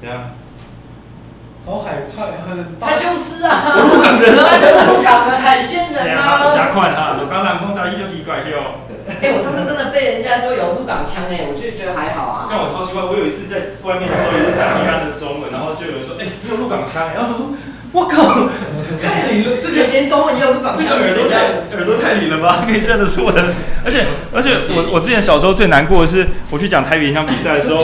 怎样？好害怕，很他就是啊，我鹿港人啊，他就是鹿港的海鲜人啊。瞎款啊，鹿港人讲台语就奇怪哟。哎，我上次真的被人家说有鹿港腔哎，我就觉得还好啊。但我超奇怪，我有一次在外面的时候也是讲一般的中文，然后就有人说，哎，你有鹿港腔，然后他说，我靠，太灵了，这个连中文也有鹿港腔，这个耳朵太耳朵太灵了吧，可以认得出的。而且 而且我我之前小时候最难过的是，我去讲台语演讲比赛的时候，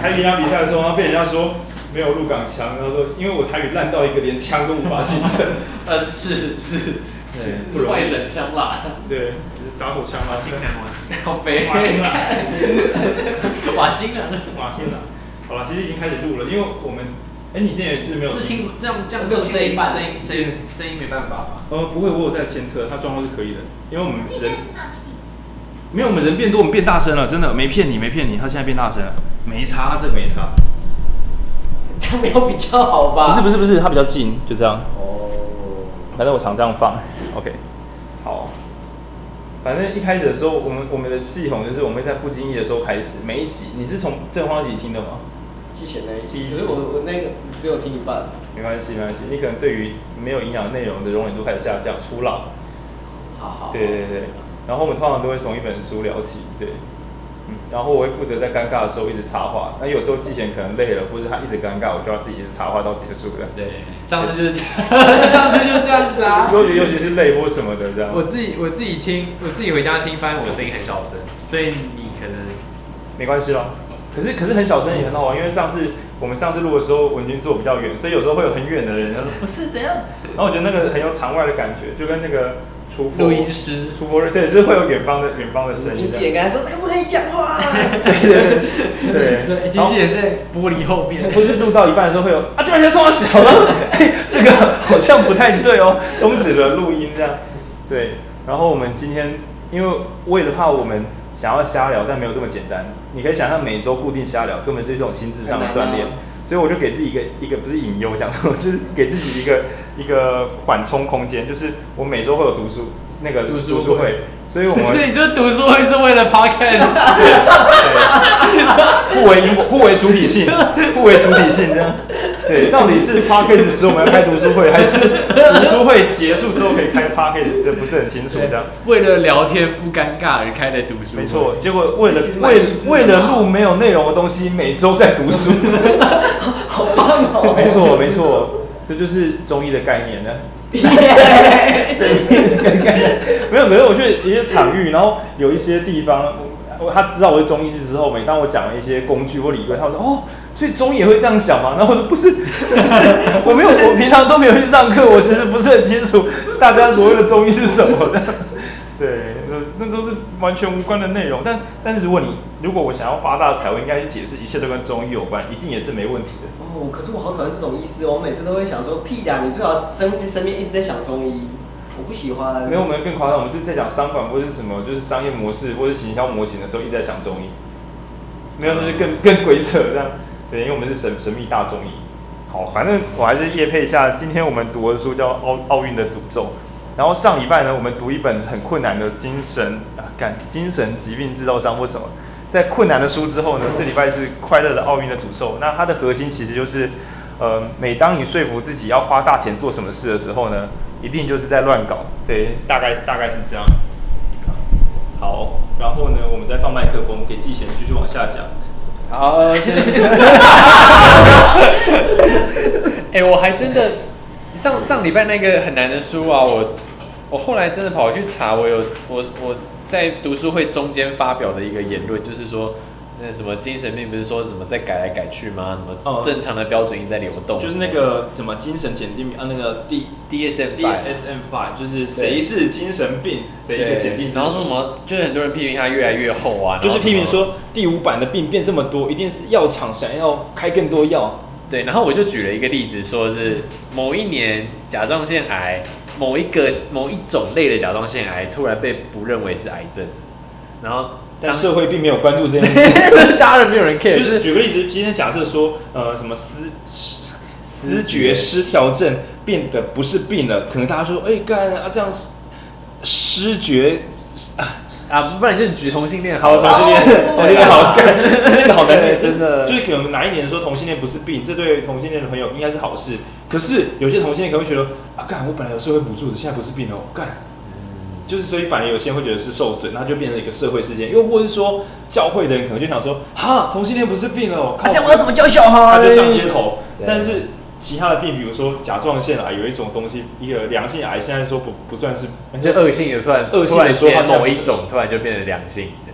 台语演讲比赛的时候，然后被人家说。没有入港腔，然后说，因为我台语烂到一个连腔都无法形成。呃，是是是，是外省腔啦。对，是打火枪嘛。瓦辛兰，瓦辛兰，好悲。瓦辛兰，瓦辛兰，瓦辛兰。好了，其实已经开始录了，因为我们，哎，你现在也是没有。是听这样这样这种声音，声音声音声音没办法吧？呃，不会，我有在监测，它状况是可以的，因为我们人没有，我们人变多，我们变大声了，真的没骗你，没骗你，他现在变大声了，没差，这没差。这样没有比较好吧？不是不是不是，它比较近，就这样。哦。反正我常这样放，OK。好。反正一开始的时候，我们我们的系统就是我们会在不经意的时候开始，每一集你是从正方集听的吗？之前那一期，其实我我那个只只有听一半。没关系没关系，你可能对于没有营养内容的容忍度开始下降，初老。好好。对对对，然后我们通常都会从一本书聊起，对。嗯，然后我会负责在尴尬的时候一直插话，那有时候季贤可能累了，或者他一直尴尬，我就要自己一直插话到结束的。对，上次就是这样，上次就是这样子啊。尤其尤其是累或什么的这样。我自己我自己听，我自己回家听，发现我声音很小声，所以你可能没关系咯。可是可是很小声也很好玩，因为上次我们上次录的时候，文君坐比较远，所以有时候会有很远的人，他说不是怎样，然后我觉得那个很有场外的感觉，就跟那个。录音师，出播对，就是会有远方的远方的声音。经纪人跟他说：“这个不可以讲话。”对对对对，经纪人在玻璃后面。不是录到一半的时候会有啊，这边先这么小了，这个好像不太对哦，终止了录音这样。对，然后我们今天因为为了怕我们想要瞎聊，但没有这么简单。你可以想象每周固定瞎聊，根本是一种心智上的锻炼。所以我就给自己一个一个不是隐忧讲说，就是给自己一个一个缓冲空间，就是我每周会有读书那个读书会，会所以我们所以你这读书会是为了 podcast，互为因果，互为主体性，互为主体性这样。对，到底是 podcast 时我们要开读书会，还是读书会结束之后可以开 podcast，这不是很清楚这样。为了聊天不尴尬而开的读书会，没错。结果为了为为了录没有内容的东西，每周在读书。好棒哦！没错没错，这就是中医的概念呢。对，概念没有没有，我去一些场域，然后有一些地方，他知道我是中医师之后，每当我讲了一些工具或理论，他说哦。所以中医也会这样想吗？然后我说不是，不是，我没有，我平常都没有去上课，我其实不是很清楚大家所谓的中医是什么的。对，那那都是完全无关的内容。但但是如果你如果我想要发大财，我应该去解释一切都跟中医有关，一定也是没问题的。哦，可是我好讨厌这种医师，我每次都会想说屁呀，你最好身身边一直在想中医，我不喜欢。没有，我们更夸张，我们是在讲商管或者是什么，就是商业模式或者行销模型的时候，一直在想中医。没有，就是更更鬼扯这样。对，因为我们是神神秘大中医。好，反正我还是夜配一下。今天我们读的书叫《奥奥运的诅咒》，然后上礼拜呢，我们读一本很困难的精神啊，干精神疾病制造商或什么，在困难的书之后呢，这礼拜是快乐的奥运的诅咒。那它的核心其实就是，呃，每当你说服自己要花大钱做什么事的时候呢，一定就是在乱搞。对，大概大概是这样。好，然后呢，我们再放麦克风给季贤继续往下讲。好，哎、我还真的上上礼拜那个很难的书啊，我我后来真的跑去查，我有我我在读书会中间发表的一个言论，就是说。那什么精神病不是说什么在改来改去吗？什么正常的标准一直在流动？就是那个什么精神检定啊，那个 D D S M D S M five，就是谁是精神病的一个检定。然后说什么？就是很多人批评它越来越厚啊。就是批评说第五版的病变这么多，一定是药厂想要开更多药。对，然后我就举了一个例子，说是某一年甲状腺癌，某一个某一种类的甲状腺癌突然被不认为是癌症，然后。但社会并没有关注这件事，就 是当然没有人 care。就是举个例子，今天假设说，呃，什么思思思觉失调症变得不是病了，可能大家说，哎、欸，干啊这样失觉啊啊，不然就举同性恋，好，同性恋，同性恋好，那个好难的，真的，就是可能哪一年说同性恋不是病，这对同性恋的朋友应该是好事。可是有些同性恋可能会觉得啊，干，我本来有社会补助的，现在不是病了，干，就是所以反而有些人会觉得是受损，那就变成一个社会事件。又或者是说教会的人可能就想说，哈，同性恋不是病了，啊，这样我要怎么教小孩？他就上街头，但是。其他的病，比如说甲状腺癌，有一种东西，一个良性癌，现在说不不算是，就恶性的突然恶性的说它某一种突然就变成良性的，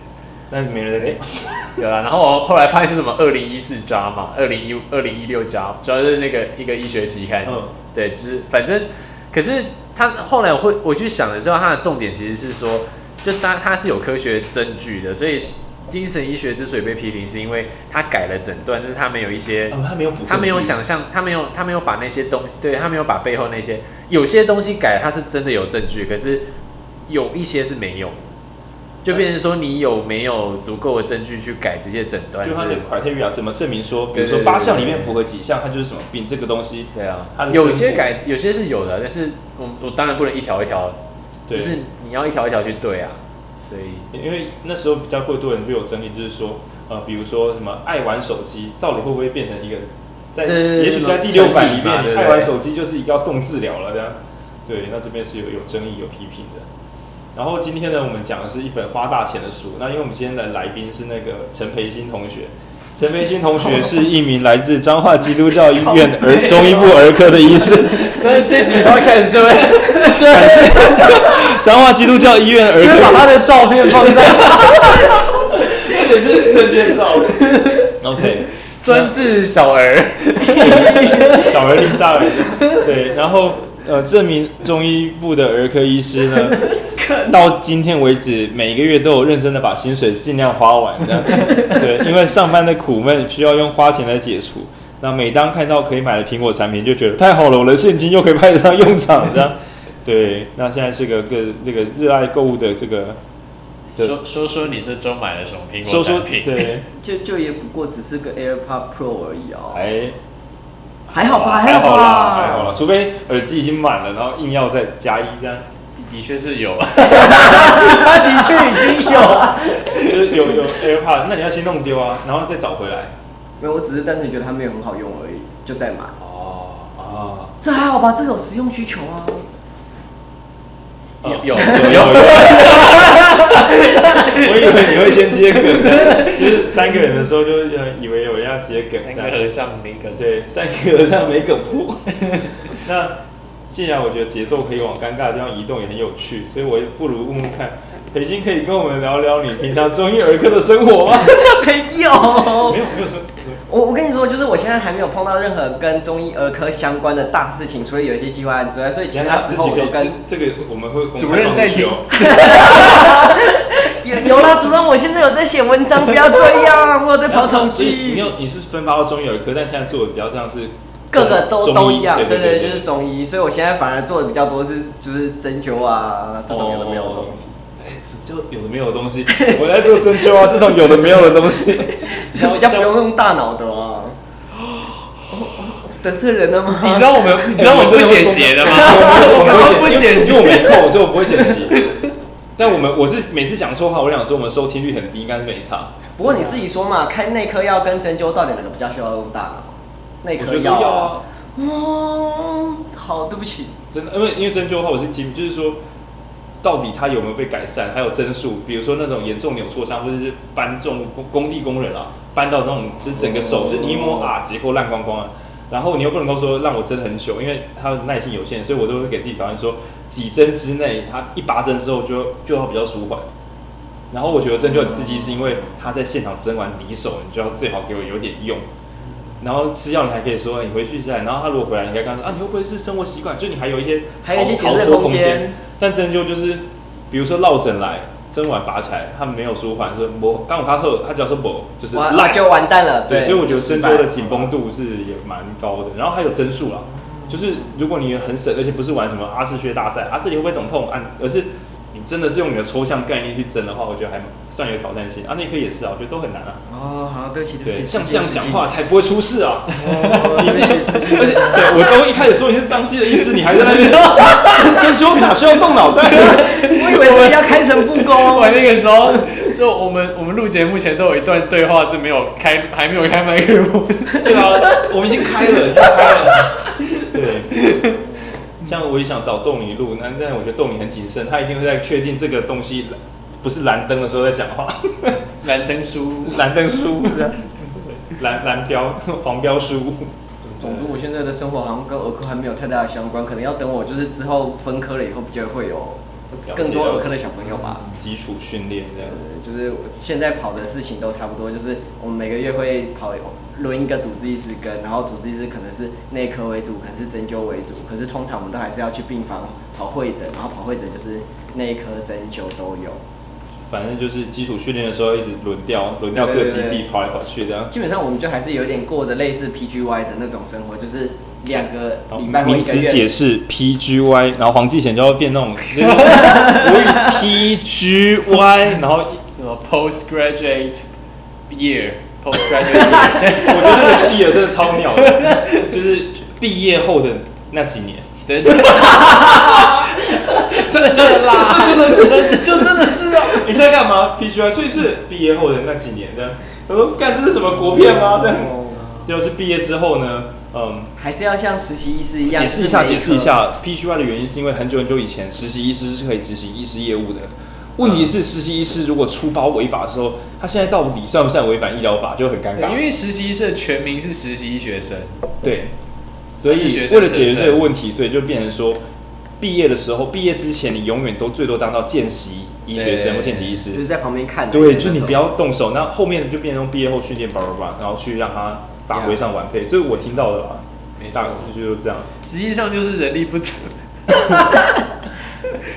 但是没人。有啦，然后我后来发现是什么二零一四 JAMA 嘛，二零一二零一六 JAMA，主要是那个一个医学期刊，嗯，对，就是反正，可是他后来我会我去想了之后，他的重点其实是说，就当他是有科学证据的，所以。精神医学之所以被批评，是因为他改了诊断，就是他没有一些，哦、他没有补，他没有想象，他没有，他没有把那些东西，对他没有把背后那些有些东西改，他是真的有证据，可是有一些是没有，就变成说你有没有足够的证据去改这些诊断？就他的 criteria 怎么证明说，比如说八项里面符合几项，它就是什么病？这个东西，对啊，有些改，有些是有的，但是我我当然不能一条一条，就是你要一条一条去对啊。所以，因为那时候比较会多人就有争议，就是说，呃，比如说什么爱玩手机，到底会不会变成一个，在也许在第六版里面，爱玩手机就是要送治疗了这样。对，那这边是有有争议、有批评的。然后今天呢，我们讲的是一本花大钱的书。那因为我们今天的来宾是那个陈培新同学，陈培新同学是一名来自彰化基督教医院儿中医部儿科的医师。那这集刚开始就会，就感谢彰化基督教医院儿科，就会把他的照片放在，或者是证件照。OK，专治小儿，小儿丽萨尔。对，然后。呃，这名中医部的儿科医师呢，到今天为止，每个月都有认真的把薪水尽量花完，这样 对，因为上班的苦闷需要用花钱来解除。那每当看到可以买的苹果产品，就觉得太好了，我的现金又可以派得上用场，这样 对。那现在是个个这个热爱购物的这个，说说说你这周买了什么苹果产品？对，就就也不过只是个 AirPod Pro 而已哦。哎。还好吧，还好啦，还好啦，除非耳机已经满了，然后硬要再加一这样，的确是有，他 的确已经有，就是有有 AirPod，那你要先弄丢啊，然后再找回来。没有，我只是单纯觉得它没有很好用而已，就再买。哦啊，这还好吧，这个有实用需求啊。有有 有，有 我以为你会先接梗，就是三个人的时候就以为有人要接梗，三个和尚没梗，对，三个和尚没梗铺。那既然我觉得节奏可以往尴尬的地方移动，也很有趣，所以我不如问问看。培新可以跟我们聊聊你平常中医儿科的生活吗？没有，没有，没有说。我我跟你说，就是我现在还没有碰到任何跟中医儿科相关的大事情，除了有一些计划案之外，所以其他时候我都跟这个我们会主任在听。有有啦，主任，我现在有在写文章，不要这样，我有在跑统计。你有你是分发到中医儿科，但现在做的比较像是各个都都一样，对对对，就是中医，所以我现在反而做的比较多是就是针灸啊这种有的没有的东西。就有的没有的东西，我在做针灸啊，这种有的没有的东西，我家不用用大脑的啊。得罪人了吗？你知道我们，你知道我 不剪辑的吗？我们不剪，因为我没空，所以我不会剪辑。但我们我是每次讲错话，我想说我们收听率很低，应该是没差。不过你自己说嘛，开内科药跟针灸到底哪个比较需要用大脑？内科药啊。嗯，好，对不起。真的，因为因为针灸的话，我是经，就是说。到底他有没有被改善？还有针数，比如说那种严重扭挫伤，或者是搬重工工地工人啊，搬到那种就是整个手是你一摸啊，结构烂光光啊。然后你又不能够说让我针很久，因为他的耐性有限，所以我都会给自己条件说几针之内，他一拔针之后就就要比较舒缓。然后我觉得针就很刺激，是因为他在现场针完离手，你就要最好给我有点用。然后吃药你还可以说你回去再，然后他如果回来，你应该跟他说啊，你会不会是生活习惯？就你还有一些还有一些解释空间。但针灸就是，比如说落枕来，针完拔起来，他没有舒缓，说不，刚好他喝，他只要说不，就是那就完蛋了。对，所以我觉得针灸的紧绷度是也蛮高的。然后还有针数啦，就是如果你很省，而且不是玩什么阿是穴大赛啊，这里会不会肿痛啊？而是你真的是用你的抽象概念去争的话，我觉得还算有挑战性啊。那科也是啊，我觉得都很难啊。哦，好，对不起，对不起，像这样讲话才不会出事啊。哦，对不起，而且对我都一开始说你是张希的意思，你还在那边针灸哪需要动脑袋？我以为我要开诚布公。我那个时候就我们我们录节目前都有一段对话是没有开，还没有开麦克风。对啊，我们已经开了，已经开了。对。像我也想找豆泥录，那但我觉得豆泥很谨慎，他一定会在确定这个东西不是蓝灯的时候在讲话。蓝灯书，蓝灯书，蓝蓝标黄标书。总之，我现在的生活好像跟儿科还没有太大的相关，可能要等我就是之后分科了以后，比较会有更多儿科的小朋友吧。基础训练这样。就是现在跑的事情都差不多，就是我们每个月会跑。轮一个主治医师跟，然后主治医师可能是内科为主，可能是针灸为主，可是通常我们都还是要去病房跑会诊，然后跑会诊就是内科针灸都有。反正就是基础训练的时候一直轮调，轮调各基地跑来跑去这样。基本上我们就还是有点过着类似 PGY 的那种生活，就是两个礼拜或一个月。名词解释 PGY，然后黄继贤就会变那种 我语 PGY，然后什么 Postgraduate Year。我觉得那个是 year 真的超鸟的，就是毕业后的那几年。对，真的啦，就真的是，就真的是啊。你现在干嘛？PGY，所以是毕业后的那几年的。我说，干这是什么国片吗？对，就是毕业之后呢，嗯，还是要像实习医师一样。解释一下，解释一下，PGY 的原因是因为很久很久以前，实习医师是可以执行医师业务的。问题是实习医师如果出包违法的时候，他现在到底算不算违反医疗法，就很尴尬。因为实习医师的全名是实习医学生，对，所以为了解决这个问题，所以就变成说，毕业的时候，毕业之前你永远都最多当到见习医学生或见习医师，就是在旁边看。对，就是你不要动手，那后面就变成毕业后训练，叭叭叭，然后去让他法规上完备。这是我听到的吧？没错，就是这样。实际上就是人力不足。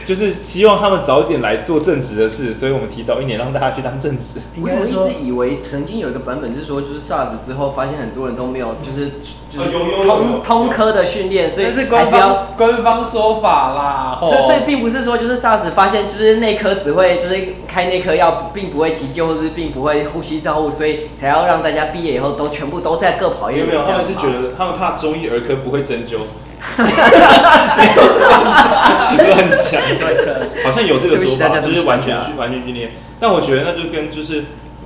就是希望他们早点来做正职的事，所以我们提早一年让大家去当正职。我怎么一直以为曾经有一个版本就是说，就是 SARS 之后发现很多人都没有，就是就是通通科的训练，所以还是官方官方说法啦。所以所以并不是说就是 SARS 发现就是内科只会就是开内科药，并不会急救或是并不会呼吸照护，所以才要让大家毕业以后都全部都在各跑一个。没有，他们是觉得他们怕中医儿科不会针灸。乱讲，好像有这个说法，就是完全去完全训练。但我觉得那就跟就是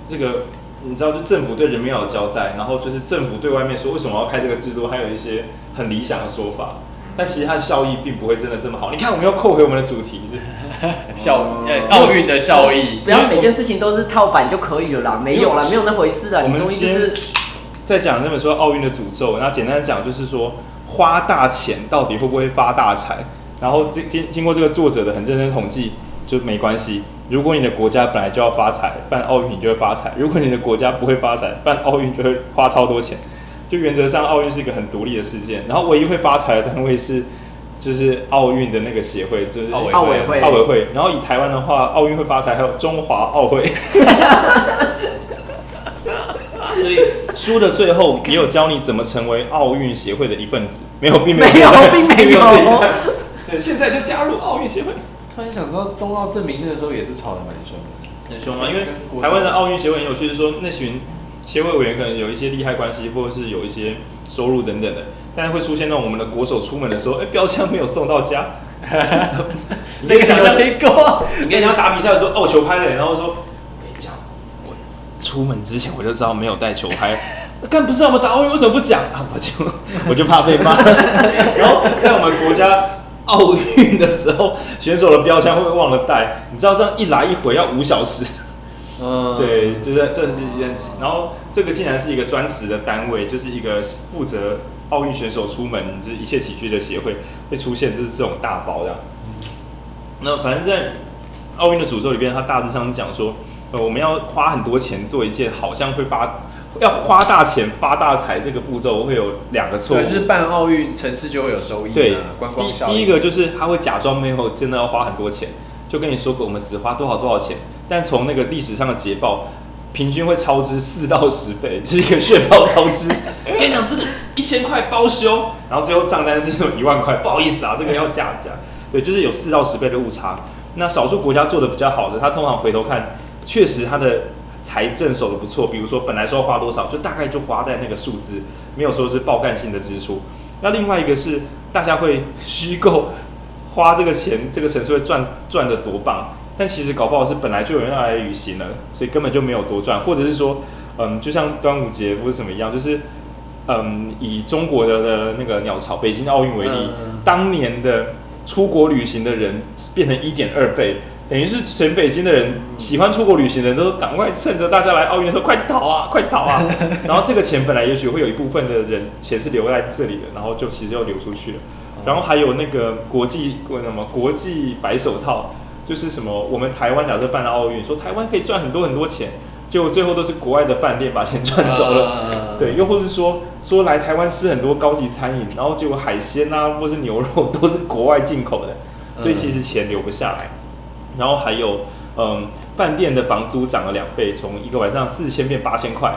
这个，你知道，就政府对人民要有交代，然后就是政府对外面说为什么要开这个制度，还有一些很理想的说法。但其实它的效益并不会真的这么好。你看，我们要扣回我们的主题，效奥运的效益，不要每件事情都是套板就可以了啦，没有啦，没有那回事啊。你中医就是在讲那本书奥运的诅咒，然后简单的讲就是说。花大钱到底会不会发大财？然后经经经过这个作者的很认真统计，就没关系。如果你的国家本来就要发财，办奥运你就会发财；如果你的国家不会发财，办奥运就会花超多钱。就原则上，奥运是一个很独立的事件。然后唯一会发财的单位是，就是奥运的那个协会，就是奥委会。奥委会。然后以台湾的话，奥运会发财，还有中华奥会。所以书的最后也有教你怎么成为奥运协会的一份子，没有，并没有，没有，并没有。对，现在就加入奥运协会。突然想到，冬奥证明那个时候也是吵得蛮凶的，很凶啊！因为台湾的奥运协会很有趣，是说那群协会委员可能有一些利害关系，或者是有一些收入等等的，但是会出现那种我们的国手出门的时候，哎，标枪没有送到家。你可以想象，你可以想打比赛的时候，哦，球拍了，然后说。出门之前我就知道没有带球拍，干不是我们打奥运为什么不讲啊？我就 我就怕被骂。然后在我们国家奥运的时候，选手的标枪会不会忘了带？你知道这样一来一回要五小时。嗯，对，就是这是一件。然后这个竟然是一个专职的单位，就是一个负责奥运选手出门就是一切起居的协会会出现，就是这种大包这样。那反正在奥运的诅咒里边，他大致上讲说。呃，我们要花很多钱做一件好像会发，要花大钱发大财这个步骤会有两个错误。对，就是办奥运城市就会有收益。对，观光效。第第一个就是他会假装没有真的要花很多钱，就跟你说过我们只花多少多少钱，但从那个历史上的捷报，平均会超支四到十倍，就是一个血包超支。跟你讲，这个一千块包修，然后最后账单是说一万块，不好意思啊，这个要加价。对，就是有四到十倍的误差。那少数国家做的比较好的，他通常回头看，确实他的财政守得不错。比如说本来说要花多少，就大概就花在那个数字，没有说是爆干性的支出。那另外一个是大家会虚构花这个钱，这个城市会赚赚得多棒，但其实搞不好是本来就有人要来旅行了，所以根本就没有多赚，或者是说，嗯，就像端午节或者什么一样，就是。嗯，以中国的的那个鸟巢北京奥运为例，当年的出国旅行的人变成一点二倍，等于是全北京的人喜欢出国旅行的人都赶快趁着大家来奥运的时候快逃啊，快逃啊！然后这个钱本来也许会有一部分的人钱是留在这里的，然后就其实又流出去了。然后还有那个国际国什么国际白手套，就是什么我们台湾假设办了奥运，说台湾可以赚很多很多钱。结果最后都是国外的饭店把钱赚走了，对，又或是说说来台湾吃很多高级餐饮，然后结果海鲜啊或是牛肉都是国外进口的，所以其实钱留不下来。然后还有，嗯，饭店的房租涨了两倍，从一个晚上四千变八千块，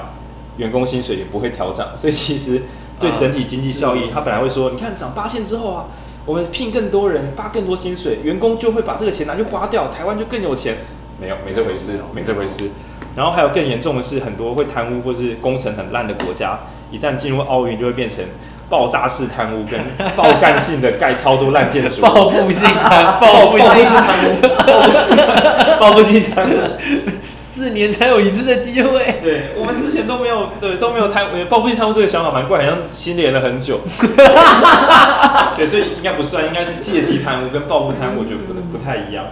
员工薪水也不会调涨，所以其实对整体经济效益，他本来会说，你看涨八千之后啊，我们聘更多人，发更多薪水，员工就会把这个钱拿去花掉，台湾就更有钱，没有，没这回事，没这回事。然后还有更严重的是，很多会贪污或是工程很烂的国家，一旦进入奥运，就会变成爆炸式贪污跟 爆干性的盖超多烂建筑。报复性贪，报复性贪污，报复性贪污，四年才有一次的机会。对，我们之前都没有，对，都没有贪，报复性贪污这个想法蛮怪，好像心连了很久。对，所以应该不算，应该是借机贪污跟报复贪污，我觉得不能不太一样。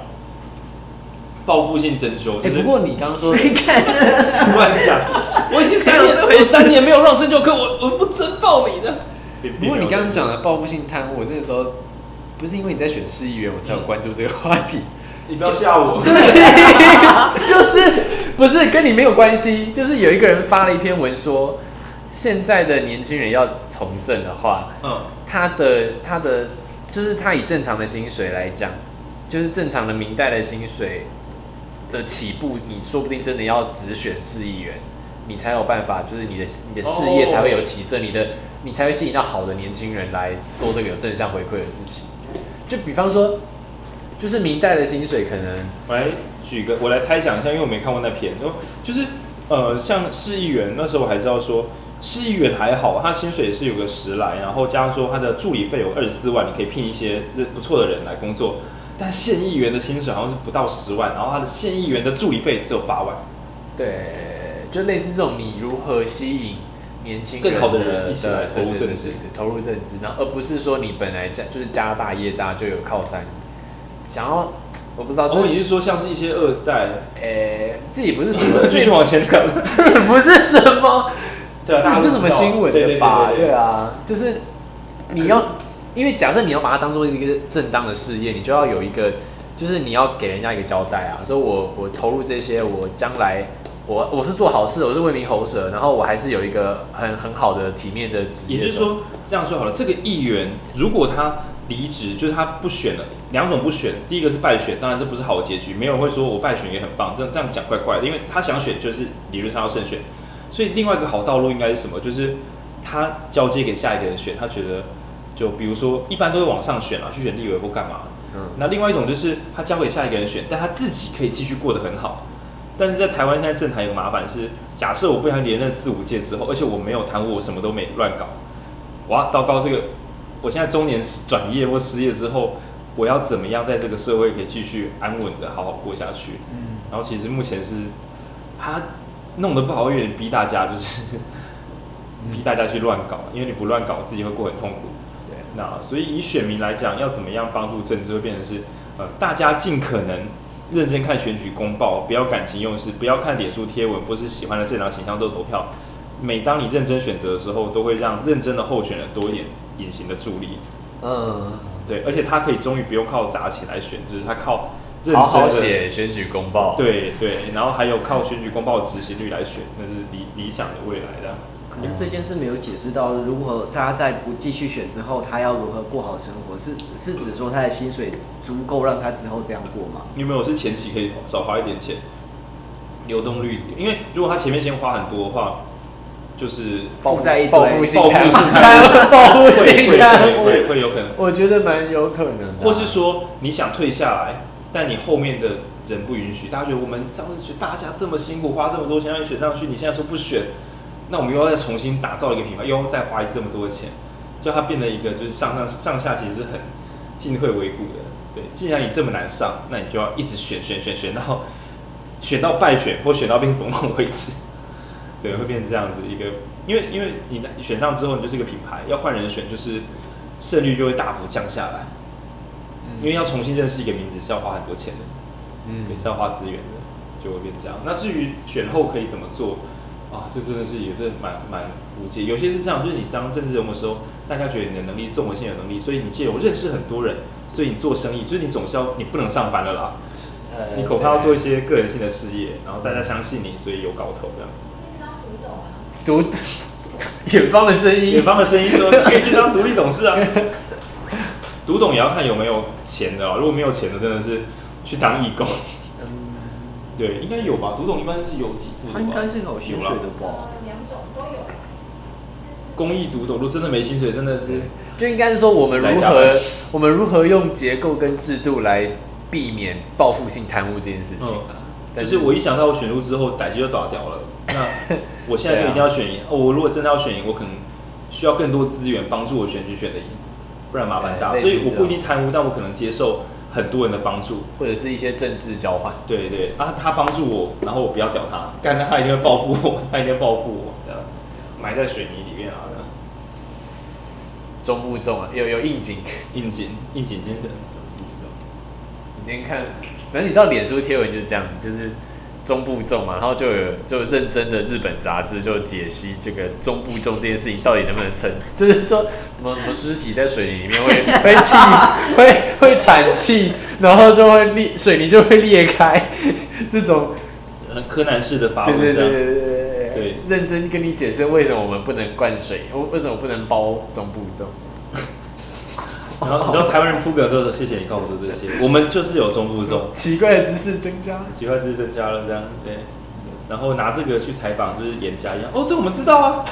报复性征修。哎，不过你刚刚说，乱讲，我已经三年，我三年没有让征修课，我我不真报你的。不过你刚刚讲的报复性贪污，我那个时候不是因为你在选市议员，我才有关注这个话题。你不要吓我，对不起，就是不是跟你没有关系，就是有一个人发了一篇文说，现在的年轻人要从政的话，嗯，他的他的就是他以正常的薪水来讲，就是正常的明代的薪水。的起步，你说不定真的要只选市议员，你才有办法，就是你的你的事业才会有起色，你的你才会吸引到好的年轻人来做这个有正向回馈的事情。就比方说，就是明代的薪水可能，我来举个，我来猜想一下，因为我没看过那篇，就是呃，像市议员那时候我还知道说，市议员还好，他薪水也是有个十来，然后加上说他的助理费有二十四万，你可以聘一些不错的人来工作。但县议员的薪水好像是不到十万，然后他的县议员的助理费只有八万。对，就类似这种，你如何吸引年轻更好的人一起来投入政治，投入政治，然后而不是说你本来家就是家大业大就有靠山，想要我不知道。哦，你是说像是一些二代？诶、欸，自己不是什么 继续往前讲，不是什么，对啊，不是什么新闻的吧？对啊，就是你要。因为假设你要把它当做一个正当的事业，你就要有一个，就是你要给人家一个交代啊，说我我投入这些，我将来我我是做好事，我是为民喉舌，然后我还是有一个很很好的体面的职业。也就是说，这样说好了，这个议员如果他离职，就是他不选了，两种不选，第一个是败选，当然这不是好的结局，没有人会说我败选也很棒，这样这样讲怪怪的，因为他想选就是理论上要胜选，所以另外一个好道路应该是什么？就是他交接给下一个人选，他觉得。就比如说，一般都会往上选啊，去选立委或干嘛。嗯。那另外一种就是他交给下一个人选，但他自己可以继续过得很好。但是在台湾现在政坛有个麻烦是，假设我不想连任四五届之后，而且我没有贪污，我什么都没乱搞。哇，糟糕！这个我现在中年转业或失业之后，我要怎么样在这个社会可以继续安稳的好好过下去？嗯。然后其实目前是他弄得不好，有点逼大家，就是逼大家去乱搞，因为你不乱搞，自己会过很痛苦。对那所以以选民来讲，要怎么样帮助政治，会变成是，呃，大家尽可能认真看选举公报，不要感情用事，不要看脸书贴文，不是喜欢的政党形象都投票。每当你认真选择的时候，都会让认真的候选人多一点隐形的助力。嗯，对，而且他可以终于不用靠砸钱来选，就是他靠认真的好好写选举公报。对对，然后还有靠选举公报的执行率来选，那是理理想的未来的。可是这件事没有解释到如何他在不继续选之后，他要如何过好生活？是是指说他的薪水足够让他之后这样过吗？你有没有是前期可以少花一点钱，流动率？因为如果他前面先花很多的话，就是负债一报复性报复性报复性会会会有可能。我觉得蛮有可能的。或是说你想退下来，但你后面的人不允许，大家觉得我们上次去大家这么辛苦，花这么多钱让你选上去，你现在说不选，那我们又要再重新打造一个品牌，又要再花这么多的钱，就它变得一个就是上上上下其实是很进退维谷的。对，既然你这么难上，那你就要一直选选选选，到选到败选或选到变总统为止。对，会变成这样子一个，因为因为你选上之后，你就是一个品牌，要换人选，就是胜率就会大幅降下来。因为要重新认识一个名字是要花很多钱的，嗯，对，是要花资源的，就会变这样。那至于选后可以怎么做啊？这真的是也是蛮蛮无解。有些是这样，就是你当政治人物的时候，大家觉得你的能力、综合性的能力，所以你借由认识很多人，所以你做生意，就是你总是要你不能上班了啦，呃，你恐怕要做一些个人性的事业，然后大家相信你，所以有搞头这样。独 远方的声音，远方的声音说：“你可以去当独立董事啊。”独董也要看有没有钱的啊，如果没有钱的，真的是去当义工。嗯，对，应该有吧？读懂一般是有给付的，他应该是有薪水的吧？两种都有。公益读懂，如果真的没薪水，真的是就应该是说我们如何我们如何用结构跟制度来避免报复性贪污这件事情啊。嗯，就是我一想到我选入之后，代志就打掉了。那 我现在就一定要选赢。哦，我如果真的要选赢，我可能需要更多资源帮助我选举选的赢。不然麻烦大，所以我不一定贪污，但我可能接受很多人的帮助，或者是一些政治交换。对对啊，他帮助我，然后我不要屌他，干他他一定会报复我，他一定会报复我，这样埋在水泥里面啊。中不中啊，有有应景，应景应景精神。你今天看，反正你知道脸书贴文就是这样，就是。中部粽嘛，然后就有就认真的日本杂志就解析这个中部粽这件事情到底能不能撑，就是说什么什么尸体在水泥里面会 会气会会喘气，然后就会裂水泥就会裂开，这种很柯南式的发文，对对对对对对，对认真跟你解释为什么我们不能灌水，为什么不能包中部粽。然后你知道台湾人扑梗都说谢谢你告诉我这些，我们就是有中部中，奇怪的知识增加，奇怪的知识增加了这样，对，然后拿这个去采访就是严家一样，哦，这我们知道啊，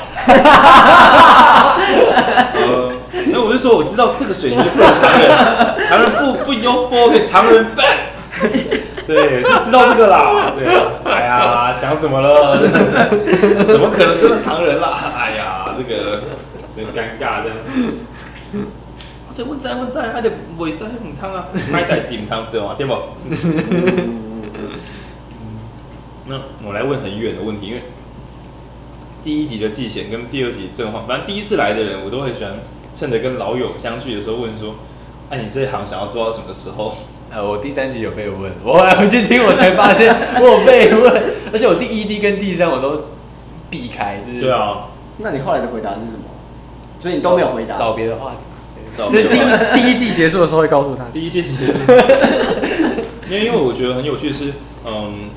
呃，那我就说我知道这个水泥不能常人，常人不不优波给常人办，对，是知道这个啦，对，哎呀，想什么了？怎么可能真的常人啦？哎呀，这个很尴尬的。问在问在，还得为啥还唔通啊？买代志唔通做啊，对不？那我来问很远的问题，因为第一集的季贤跟第二集正晃，反正第一次来的人，我都很喜欢趁着跟老友相聚的时候问说：“哎、啊，你这一行想要做到什么时候？”呃，我第三集有被问，我后来回去听，我才发现我有被问，而且我第一、第跟第三我都避开，就是对啊。那你后来的回答是什么？所以你都没有回答，找别的话题。这第一第一季结束的时候会告诉他。第一季结束，因为因为我觉得很有趣的是，嗯，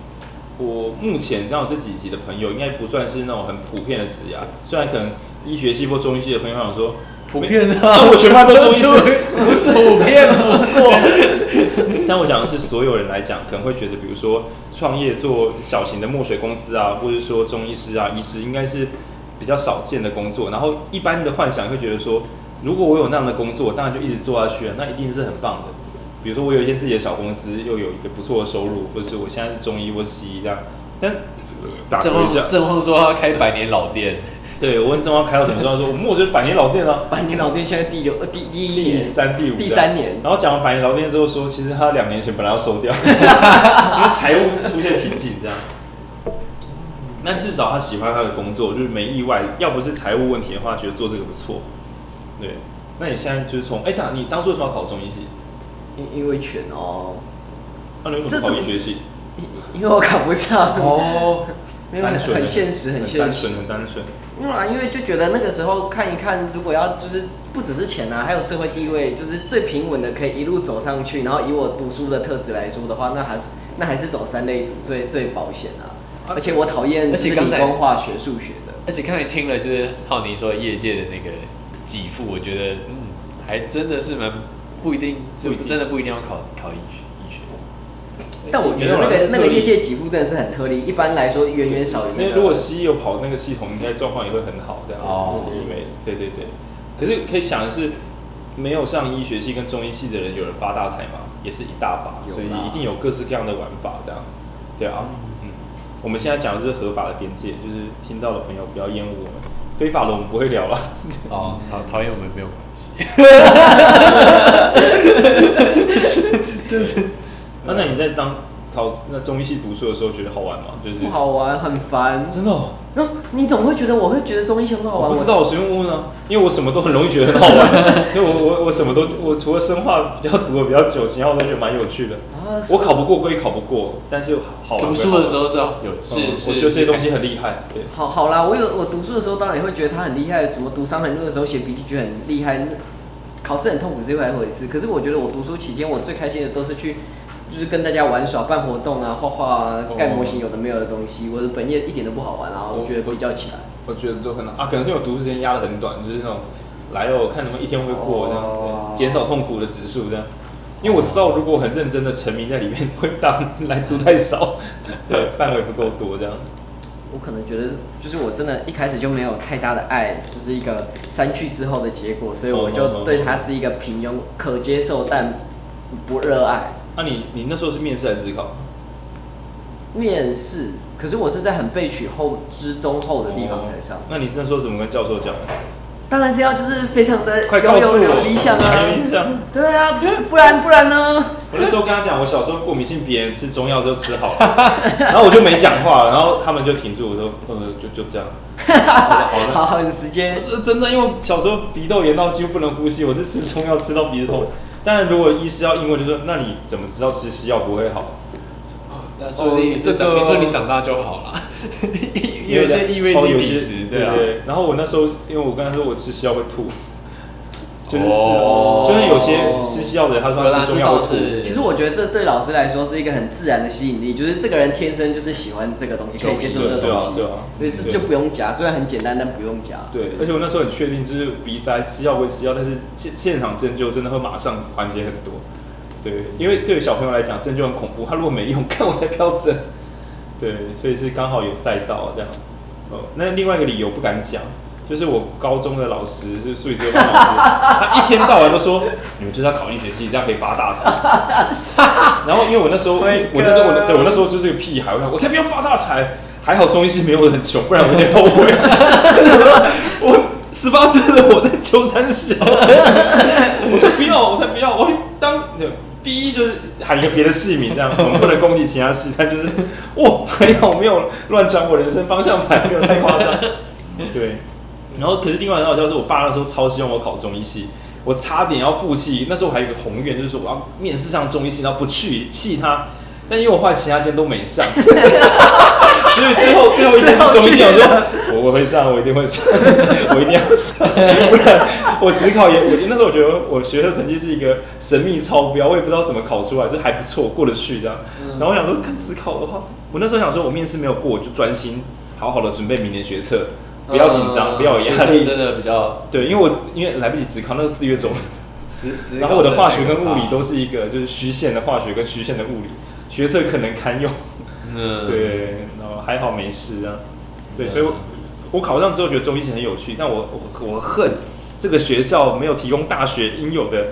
我目前让这几集的朋友应该不算是那种很普遍的职涯，虽然可能医学系或中医系的朋友想说普遍的，我全班都中医师，不是普遍不过。但我想的是所有人来讲，可能会觉得，比如说创业做小型的墨水公司啊，或者说中医师啊、医师，应该是比较少见的工作。然后一般的幻想会觉得说。如果我有那样的工作，当然就一直做下去了，那一定是很棒的。比如说我有一间自己的小公司，又有一个不错的收入，或者是我现在是中医或西医这样。但正方正方说他开百年老店，对，我问正方开到什么时候？他说我们我觉得百年老店啊，百年老店现在第六第第一年第三第五第三年。然后讲完百年老店之后说，其实他两年前本来要收掉，因为财务出现瓶颈这样。那至少他喜欢他的工作，就是没意外。要不是财务问题的话，觉得做这个不错。对，那你现在就是从哎，当你当初为什么要考中医系？因因为全哦。那你为什么考医学系？因为我考不上哦。单纯，很现实，很现实，很单纯，很单纯。因为啊，因为就觉得那个时候看一看，如果要就是不只是钱啊，还有社会地位，就是最平稳的，可以一路走上去。然后以我读书的特质来说的话，那还是那还是走三类组最最保险啊。而且我讨厌是理工化学数学的。而且刚才听了就是浩尼说业界的那个。给付，我觉得嗯，还真的是蛮不一定，就真的不一定要考考医学医学。但我觉得那个那个业界给付真的是很特例，一般来说远远少于。因为如果西医有跑那个系统，应该状况也会很好这样。哦，医美，对对对。可是可以想的是，没有上医学系跟中医系的人有人发大财吗？也是一大把，所以一定有各式各样的玩法，这样，对啊，嗯，我们现在讲的就是合法的边界，就是听到的朋友不要厌恶我们，非法的我们不会聊了。哦，讨讨厌我们没有关系。就是，那那你在当考那中医系读书的时候，觉得好玩吗？就是不好玩，很烦，真的、哦。那你怎么会觉得我会觉得中医系很好玩？我不知道，我随便问问啊，因为我什么都很容易觉得很好玩，所以我我我什么都我除了生化比较读的比较久，其他我都觉得蛮有趣的。啊，我考不过归考不过，但是好玩。读书的时候是要有是、嗯、是，我觉得这些东西很厉害。对，好好啦，我有我读书的时候当然也会觉得他很厉害，什么读伤寒论的时候写笔记觉得很厉害，考试很痛苦是一回事。可是我觉得我读书期间我最开心的都是去。就是跟大家玩耍、办活动啊、画画啊、盖模型，有的没有的东西。我的本业一点都不好玩啊，我觉得比较起来，我觉得都很难啊。可能是我读书时间压得很短，就是那种来哦，看什么一天会过这样，减少痛苦的指数这样。因为我知道，如果很认真的沉迷在里面，会当 来读太少，对，范围不够多这样。我可能觉得，就是我真的一开始就没有太大的爱，就是一个删去之后的结果，所以我就对它是一个平庸、可接受但不热爱。那、啊、你你那时候是面试还是自考？面试，可是我是在很被取后之中后的地方才上。哦。那你那时候怎么跟教授讲？当然是要就是非常的快告诉我理想啊。对啊，不然不然呢？我那时候跟他讲，我小时候过敏性鼻炎，吃中药就吃好了，然后我就没讲话，然后他们就停住，我说呃就就这样。好，好，时间。真的，因为小时候鼻窦炎到几乎不能呼吸，我是吃中药吃到鼻子痛。当然，如果医师要因为，就说那你怎么知道吃西药不会好？那说不定是长，你说你长大就好了。有些异味性体质，对啊。然后我那时候，因为我跟他说我吃西药会吐。就是，哦、就是有些吃西药的人，他说他吃中药是。其实我觉得这对老师来说是一个很自然的吸引力，就是这个人天生就是喜欢这个东西，可以接受这个东西，对啊，所以这就不用夹，虽然很简单，但不用夹。对，而且我那时候很确定，就是鼻塞吃药归吃药，但是现现场针灸真的会马上缓解很多。对，因为对于小朋友来讲，针灸很恐怖，他如果没用，看我才不要针。对，所以是刚好有赛道这样。哦，那另外一个理由不敢讲。就是我高中的老师，就是数理科班老师，他一天到晚都说，你们就是要考医学系，这样可以发大财。然后因为我那时候，我那时候我对我那时候就是个屁孩，我想我才不要发大财，还好中医系没有很穷，不然我有点后悔。我十八岁的我在求三小，我才不要，我才不要，我会当第一就是喊一个别的系名，这样我们不能攻击其他系，但就是哇，还好没有乱转我人生方向盘，没有太夸张。对。然后，可是另外很好笑，是我爸那时候超希望我考中医系，我差点要负气。那时候我还有一个宏愿，就是说我要面试上中医系，然后不去气他。但因为我后来其他间都没上，所以最后最后一间是中医系。我说我我会上，我一定会上，我一定要上，不然我只考也我那时候我觉得我学的成绩是一个神秘超标，我也不知道怎么考出来，就还不错，过得去这样。然后我想说，看只考的话，我那时候想说我面试没有过，我就专心好好的准备明年学测。不要紧张，不要有压力。真的比较 对，因为我因为来不及只考，那个四月中 然后我的化学跟物理都是一个就是虚线的化学跟虚线的物理，学测可能堪用。嗯，对，然后还好没事啊。对，所以我我考上之后觉得中医系很有趣，但我我我恨这个学校没有提供大学应有的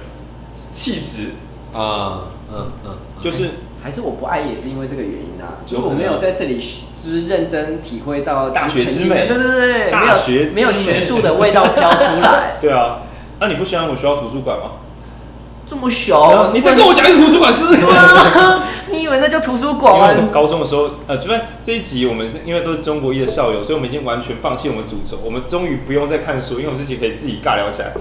气质啊。嗯嗯，就是还是我不爱也是因为这个原因啊，就是我没有在这里。就是认真体会到大学之美，对对对，没有没有学术的味道飘出来。对啊，那你不喜欢我学校图书馆吗？这么小，你再跟我讲一次图书馆是？为那叫图书馆？因为我们高中的时候，呃，就算这一集我们是因为都是中国一的校友，所以我们已经完全放弃我们主轴，我们终于不用再看书，因为我们自己可以自己尬聊起来。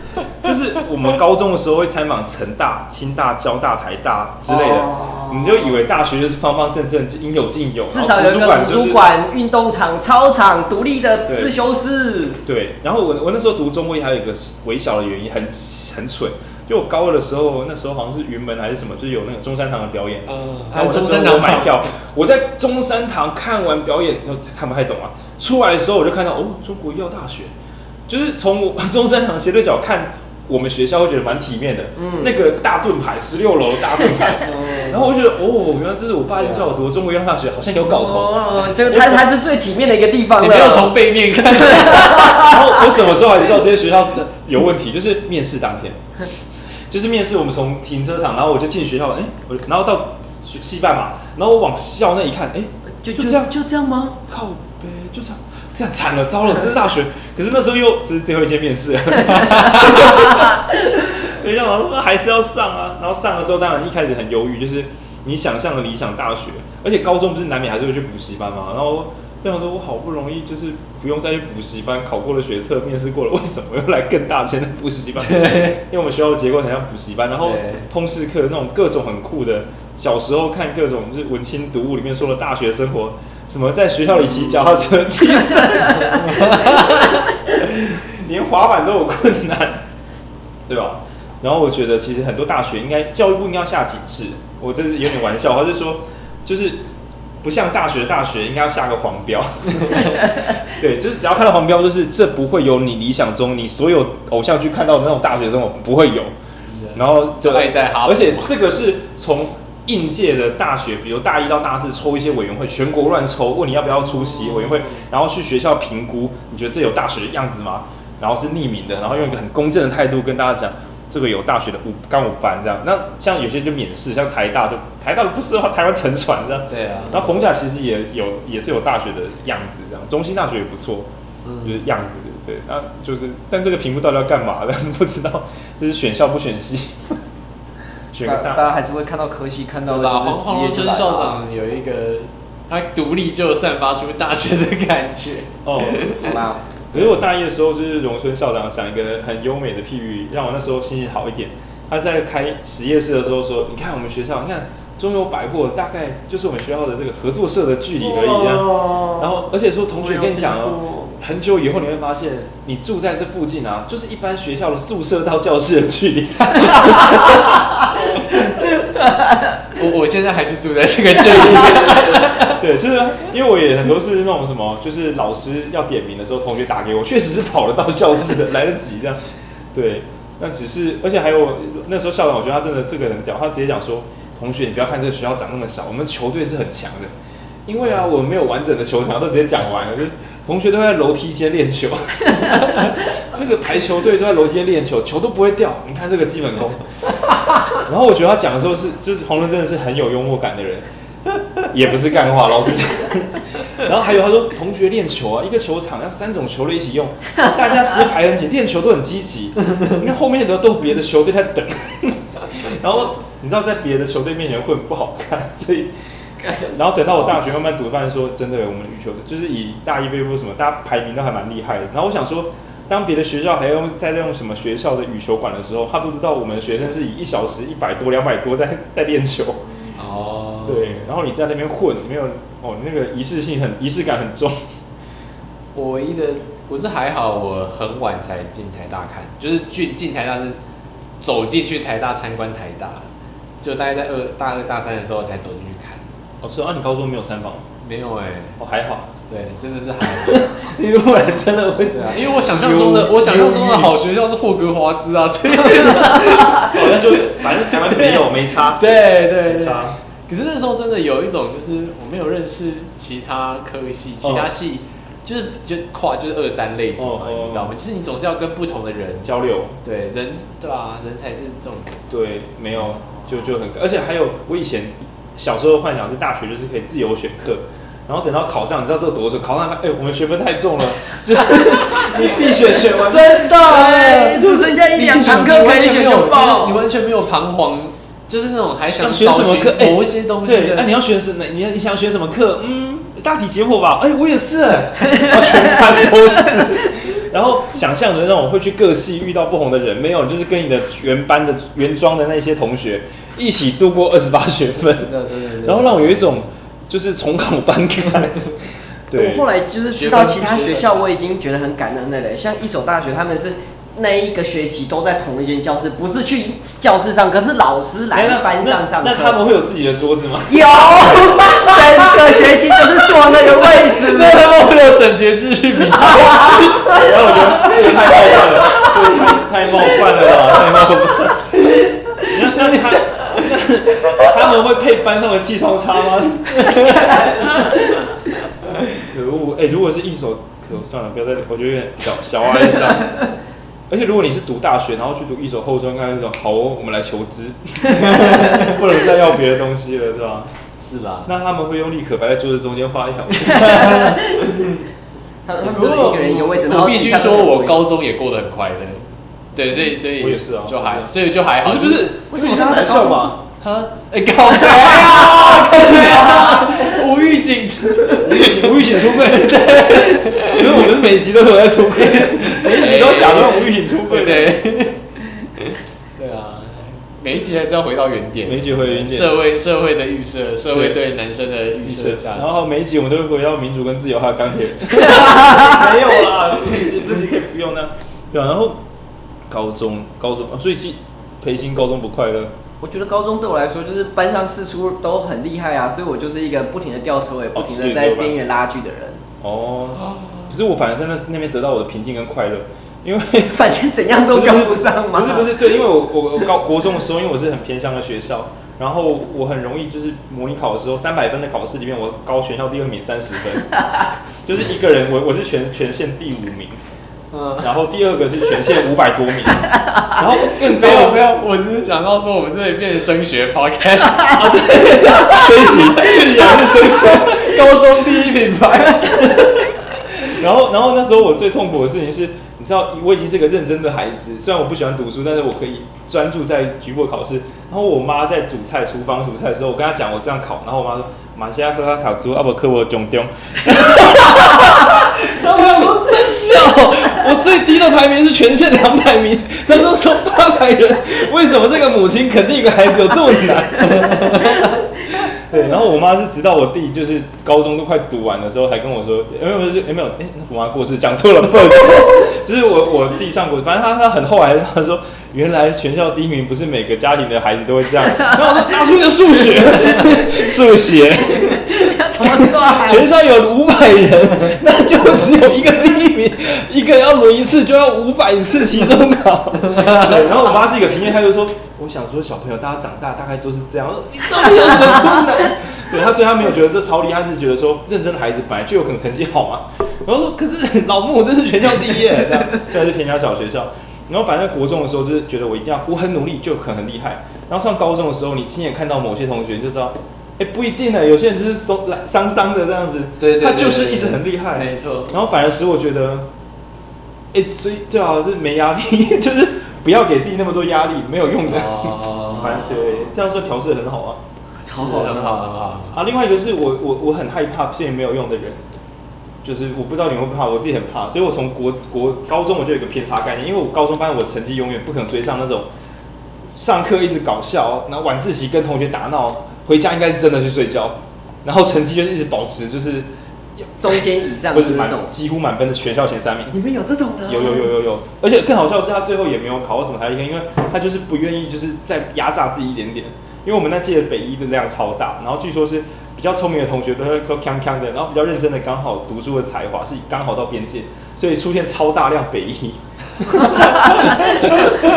就是我们高中的时候会参访成大、清大、交大、台大之类的，哦、你就以为大学就是方方正正，就应有尽有，至少有一个图书馆、运动场、操场、独立的自修室。对，然后我我那时候读中国医还有一个微小的原因，很很蠢。就我高二的时候，那时候好像是云门还是什么，就是有那个中山堂的表演。嗯，还有中山堂买票，我在中山堂看完表演都看不太懂啊。出来的时候我就看到哦，中国医药大学，就是从 中山堂斜对角看我们学校，会觉得蛮体面的。嗯，那个大盾牌，十六楼大盾牌。嗯，然后我觉得哦，原来这是我爸一直叫我读中国医药大学，好像有搞头。哦，这个它才是最体面的一个地方。你不要从背面看。然后我什么时候才知道这些学校有问题？就是面试当天。就是面试我们从停车场，然后我就进学校，哎、欸，我然后到系办嘛，然后我往校那一看，哎、欸，就就这样就，这样吗？靠呗，就这样，这样惨了，糟了，这是大学。可是那时候又这是最后一间面试，没想到还是要上啊。然后上了之后，当然一开始很犹豫，就是你想象的理想大学，而且高中不是难免还是会去补习班嘛，然后。这样说，我好不容易就是不用再去补习班，考过了学测，面试过了，为什么我又来更大间的补习班？因为我们学校的结构很像补习班，然后通识课那种各种很酷的，小时候看各种就是文青读物里面说的大学生活，什么在学校里骑脚踏车骑三十，连滑板都有困难，对吧？然后我觉得其实很多大学应该教育部应该要下警示，我这是有点玩笑，他就说就是。不像大学，大学应该要下个黄标，对，就是只要看到黄标，就是这不会有你理想中你所有偶像剧看到的那种大学生活不会有，然后就爱在哈，而且这个是从应届的大学，比如大一到大四抽一些委员会，全国乱抽，问你要不要出席委员会，然后去学校评估，你觉得这有大学的样子吗？然后是匿名的，然后用一个很公正的态度跟大家讲。这个有大学的五刚五班这样，那像有些就免试，像台大就台大的不是话台湾沉船这样。对啊。然后逢甲其实也有也是有大学的样子这样，中兴大学也不错，嗯、就是样子对。那就是但这个屏幕到底要干嘛？但是不知道，就是选校不选系。选个大，大家还是会看到科系，看到的就是职业村校长有一个，他独立就散发出大学的感觉。哦，好吧。可是我大一的时候，就是荣村校长讲一个很优美的譬喻，让我那时候心情好一点。他在开实验室的时候说：“你看我们学校，你看中友百货，大概就是我们学校的这个合作社的距离而已啊。”然后，而且说同学跟你讲哦，很久以后你会发现，你住在这附近啊，就是一般学校的宿舍到教室的距离。我我现在还是住在这个这里，对，就是因为我也很多是那种什么，就是老师要点名的时候，同学打给我，确实是跑得到教室的，来得及这样。对，那只是，而且还有那时候校长，我觉得他真的这个很屌，他直接讲说，同学你不要看这个学校长那么小，我们球队是很强的，因为啊，我们没有完整的球场，都直接讲完了，就是同学都在楼梯间练球，这个排球队都在楼梯间练球，球都不会掉，你看这个基本功。然后我觉得他讲的时候是，就是黄伦真的是很有幽默感的人，也不是干话，老师讲。然后还有他说，同学练球啊，一个球场要三种球类一起用，大家时间排很紧，练球都很积极，因为后面的都别的球队在等。然后你知道在别的球队面前混不好看，所以，然后等到我大学慢慢读，发现说真的，我们羽球就是以大一杯或什么，大家排名都还蛮厉害的。然后我想说。当别的学校还用在用什么学校的羽球馆的时候，他不知道我们学生是以一小时一百多、两百多在在练球。哦，对，然后你在那边混，没有哦，那个仪式性很仪式感很重。我唯一的我是还好，我很晚才进台大看，就是进进台大是走进去台大参观台大，就大概在二大二大三的时候才走进去看。哦，是啊，你高中没有参访？没有哎、欸，哦还好。对，真的是还好。因为真的会是啊，因为我想象中的我想象中的好学校是霍格华兹啊，所以好像就反正台湾没有没差。对 对对。差。可是那时候真的有一种，就是我没有认识其他科系，其他系就是就跨就是二三类组嘛，你知道吗？就是你总是要跟不同的人交流。对，人对啊，人才是重点。对，没有就就很，而且还有我以前小时候的幻想是大学就是可以自由选课。然后等到考上，你知道这个多少？考上，哎，我们学分太重了，就是 你必选选完，真的，哎，只剩下一两堂课可以选，有报，你完全没有彷徨，就是那种还想学什么课，某一些东西。对，那你要选什么？你要你想选什么课？嗯，大体解剖吧。哎，我也是，全班都是。然后想象的那种会去各系遇到不同的人，没有，就是跟你的原班的原装的那些同学一起度过二十八学分。然后让我有一种。就是重考班开，对。我后来就是知道其他学校，我已经觉得很感恩的嘞。像一所大学，他们是那一个学期都在同一间教室，不是去教室上，可是老师来班上上课。那他们会有自己的桌子吗？有，整个学期就是坐那个位置。那他们会有整洁秩序比赛？然后我觉得这个太冒犯了，太太冒犯了吧，太冒犯。那那 他。们会配班上的气窗插吗？可恶！哎、欸，如果是一手，可算了，不要再，我觉得有点小小哀伤。而且如果你是读大学，然后去读一手后专，看那种好哦，我们来求知，不能再要别的东西了，是吧？是吧。那他们会用立可白在桌子中间画一条。他他们就是一个人一个位置，我必须说，我高中也过得很快乐。对，所以所以我也是啊，就还所以就还好。不是不是，为什么他的高中？他哎，高中啊，对啊，吴玉景，吴玉景，吴玉景出柜，对，因为我们是每一集都有在出柜，每一集都假装吴玉景出柜，的，对啊，每一集还是要回到原点，每一集回原点，社会社会的预设，社会对男生的预设价值，然后每一集我们都会回到民主跟自由还有钢铁，没有啦，这集可以不用那，对啊，然后高中高中，所以其实培新高中不快乐。我觉得高中对我来说，就是班上四出都很厉害啊，所以我就是一个不停的吊车尾，不停的在边缘拉锯的人。哦，可是我反而在那那边得到我的平静跟快乐，因为 反正怎样都跟不上嘛。不是不是，对，因为我我我高国中的时候，因为我是很偏向的学校，然后我很容易就是模拟考的时候，三百分的考试里面，我高全校第二名三十分，就是一个人，我我是全全县第五名。嗯，然后第二个是全县五百多名，然后更糟的是，我只是讲到说我们这里变成升学 podcast 啊，对，这一集也是升学，高中第一品牌。然后，然后那时候我最痛苦的事情是，你知道，我已经是个认真的孩子，虽然我不喜欢读书，但是我可以专注在局部考试。然后我妈在煮菜，厨房煮菜的时候，我跟她讲我这样考，然后我妈说。马西亚喝他考猪，阿伯克我中中。笑！我最低的排名是全县两百名，他说收八百人，为什么这个母亲肯定一个孩子有这么难？对，然后我妈是直到我弟就是高中都快读完的时候，还跟我说，哎没有没有，没有，哎，我妈过世讲错了，就是我我弟上过，反正他他很后来他说。原来全校第一名不是每个家庭的孩子都会这样。然后我说拿出你的数学，数学，怎么算？全校有五百人，那就只有一个第一名，一个要轮一次就要五百次期中考。对，然后我妈是一个平均，她就说，我想说小朋友大家长大大概都是这样。你到底有什么困难？对，她虽然没有觉得这超厉害，是觉得说认真的孩子本来就有可能成绩好嘛。然后说可是老木真是全校第一，这样虽然是田家小学校。然后反正国中的时候就是觉得我一定要我很努力就可能很厉害，然后上高中的时候你亲眼看到某些同学就知道，哎不一定呢，有些人就是松桑桑的这样子，对对，对，对，对，他就是一直很厉害，没错。然后反而使我觉得，哎所以最好是没压力，就是不要给自己那么多压力，没有用的。哦。反正对，这样说调适很好啊，超好，很好很好。啊，另外一个是我我我很害怕现在没有用的人。就是我不知道你会不会怕，我自己很怕，所以我从国国高中我就有一个偏差概念，因为我高中发现我成绩永远不可能追上那种上课一直搞笑，然后晚自习跟同学打闹，回家应该是真的去睡觉，然后成绩就一直保持就是中间以上，不是满几乎满分的全校前三名。你们有这种的？有有有有有，而且更好笑的是他最后也没有考到什么台大医科，因为他就是不愿意就是再压榨自己一点点，因为我们那届的北一的量超大，然后据说是。比较聪明的同学都都锵锵的，然后比较认真的刚好读书的才华是刚好到边界，所以出现超大量北医。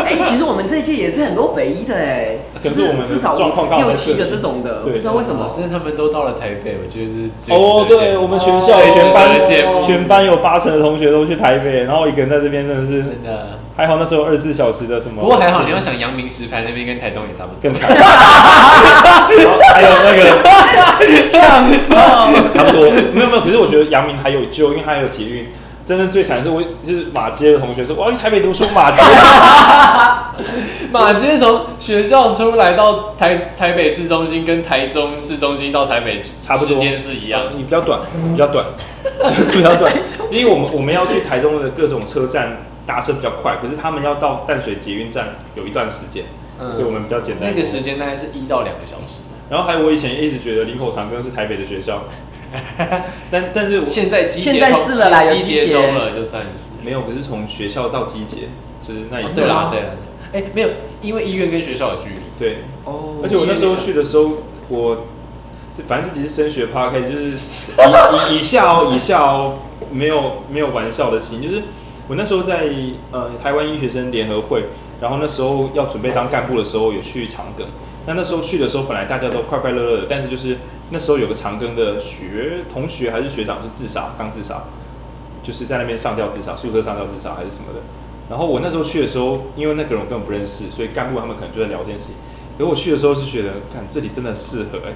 哎、欸，其实我们这一届也是很多北医的哎，可是我们至少状况六七个这种的，不知道为什么，真的他们都到了台北，我觉得是哦，对我们全校全班全班有八成的同学都去台北，然后一个人在这边真的是真的。还好那时候二十四小时的什么？不过还好，你要想阳明石牌那边跟台中也差不多，更惨。还有那个差不多，没有没有。可是我觉得阳明还有救，因为还有捷运。真的最惨是我就是马街的同学说，我要去台北读书。马街，马街从学校出来到台台北市中心，跟台中市中心到台北差不多时间是一样。你比较短，比较短，比较短。因为我们我们要去台中的各种车站。搭车比较快，可是他们要到淡水捷运站有一段时间，嗯，所以我们比较简单。那个时间大概是一到两个小时。然后还有我以前一直觉得林口长庚是台北的学校，但但是现在现在是了啦，有机捷了就算是没有。可是从学校到机捷就是那一段，对啦对啦，哎没有，因为医院跟学校有距离。对哦，而且我那时候去的时候，我反正自己是升学趴，可以就是以 以下哦以下哦，没有没有玩笑的心，就是。我那时候在呃台湾医学生联合会，然后那时候要准备当干部的时候，有去长庚。那那时候去的时候，本来大家都快快乐乐的，但是就是那时候有个长庚的学同学还是学长是自杀，刚自杀，就是在那边上吊自杀，宿舍上吊自杀还是什么的。然后我那时候去的时候，因为那个人我根本不认识，所以干部他们可能就在聊这件事情。可我去的时候是觉得，看这里真的适合哎、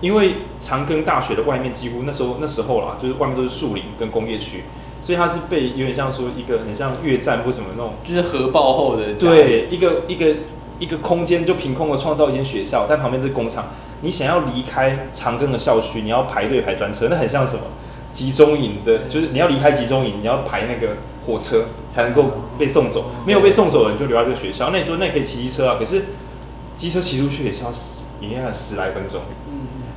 因为长庚大学的外面几乎那时候那时候啦，就是外面都是树林跟工业区，所以它是被有点像说一个很像越战或什么那种，就是核爆后的对一个一个一个空间就凭空的创造一间学校，但旁边是工厂。你想要离开长庚的校区，你要排队排专车，那很像什么集中营的，就是你要离开集中营，你要排那个火车才能够被送走，没有被送走的人就留在这个学校。那你说那可以骑机车啊，可是机车骑出去也是要十，应该要十来分钟。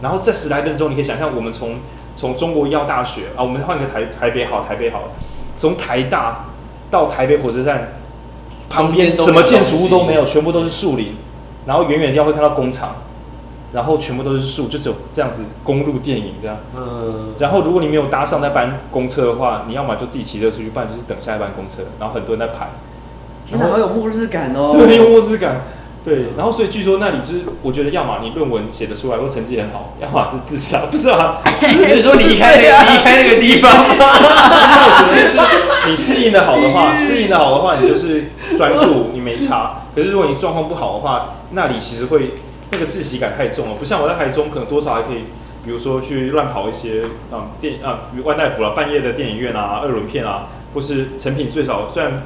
然后这十来分钟，你可以想象我们从从中国医药大学啊，我们换个台台北好，台北好，从台大到台北火车站旁边什么建筑物都没有，全部都是树林，然后远远地方会看到工厂。然后全部都是树，就只有这样子公路电影这样。嗯。然后如果你没有搭上那班公车的话，你要么就自己骑车出去，不然就是等下一班公车。然后很多人在排。天哪，好有末日感哦。对，很有末日感。对。然后所以据说那里就是，我觉得要么你论文写得出来，或成绩很好，要么就自杀，不是啊？你是说离开那个离开那个地方吗？我觉得就是你适应的好的话，适应的好的话，你就是专注，你没差。可是如果你状况不好的话，那里其实会。那个窒息感太重了，不像我在台中，可能多少还可以，比如说去乱跑一些啊电啊，比如万代福啊，半夜的电影院啊，二轮片啊，或是成品最少，虽然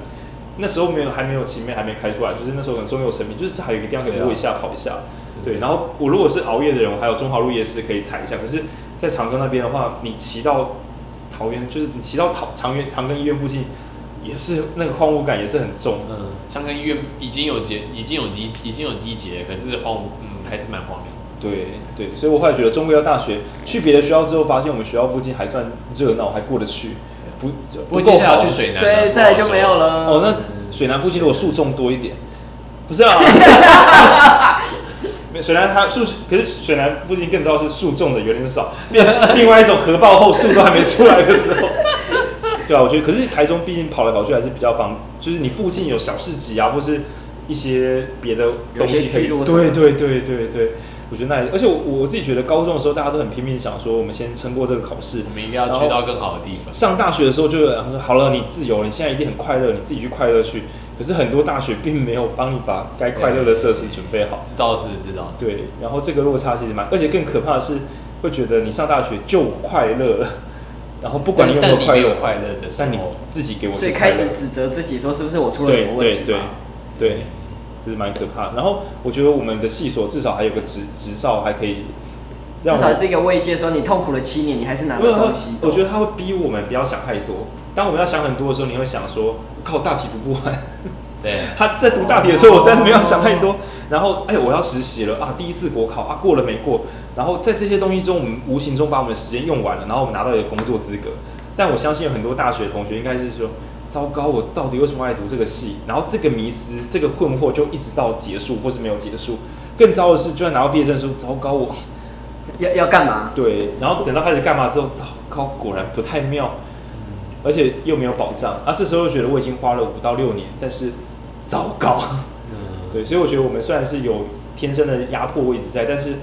那时候没有还没有前面还没开出来，就是那时候可能中有成品，就是还有一个地方可以摸一下、跑一下，对。然后我如果是熬夜的人，我还有中华路夜市可以踩一下。可是，在长庚那边的话，你骑到桃园，就是你骑到桃长园长庚医院附近。也是那个荒芜感也是很重，嗯，长庚医院已经有结，已经有机，已经有机结，可是荒芜，嗯，还是蛮荒凉。对对，所以我后来觉得中国医药大学去别的学校之后，发现我们学校附近还算热闹，还过得去。不，不过接下来要去水南，对，再来就没有了。哦，那水南附近如果树种多一点，不是啊？水南它树，可是水南附近更糟是树种的有点少，变另外一种核爆后树都还没出来的时候。对啊，我觉得，可是台中毕竟跑来跑去还是比较方，就是你附近有小市集啊，或是一些别的东西可以。对对对对对，我觉得那，而且我我自己觉得高中的时候大家都很拼命想说，我们先撑过这个考试，我们一定要去到更好的地方。上大学的时候就然后说好了，你自由，你现在一定很快乐，你自己去快乐去。可是很多大学并没有帮你把该快乐的设施准备好。知道是知道。对，然后这个落差其实蛮，而且更可怕的是，会觉得你上大学就快乐了。然后不管你有没有快乐，快乐的时候，但你自己给我，所以开始指责自己说是不是我出了什么问题？对对对，对，这是蛮可怕的。然后我觉得我们的系所至少还有个执执照，还可以让，至少是一个慰藉，说你痛苦了七年，你还是拿到东西。我觉得他会逼我们不要想太多。当我们要想很多的时候，你会想说，靠，大题读不完。对，他在读大题的时候，我实在是没有想太多。然后，哎，我要实习了啊！第一次国考啊，过了没过？然后在这些东西中，我们无形中把我们的时间用完了，然后我们拿到一个工作资格。但我相信有很多大学同学应该是说，糟糕，我到底为什么爱读这个系？然后这个迷思、这个困惑就一直到结束，或是没有结束。更糟的是，就算拿到毕业证书，糟糕，我 要要干嘛？对，然后等到开始干嘛之后，糟糕，果然不太妙，而且又没有保障。啊，这时候又觉得我已经花了五到六年，但是。糟糕，嗯，对，所以我觉得我们虽然是有天生的压迫位置在，但是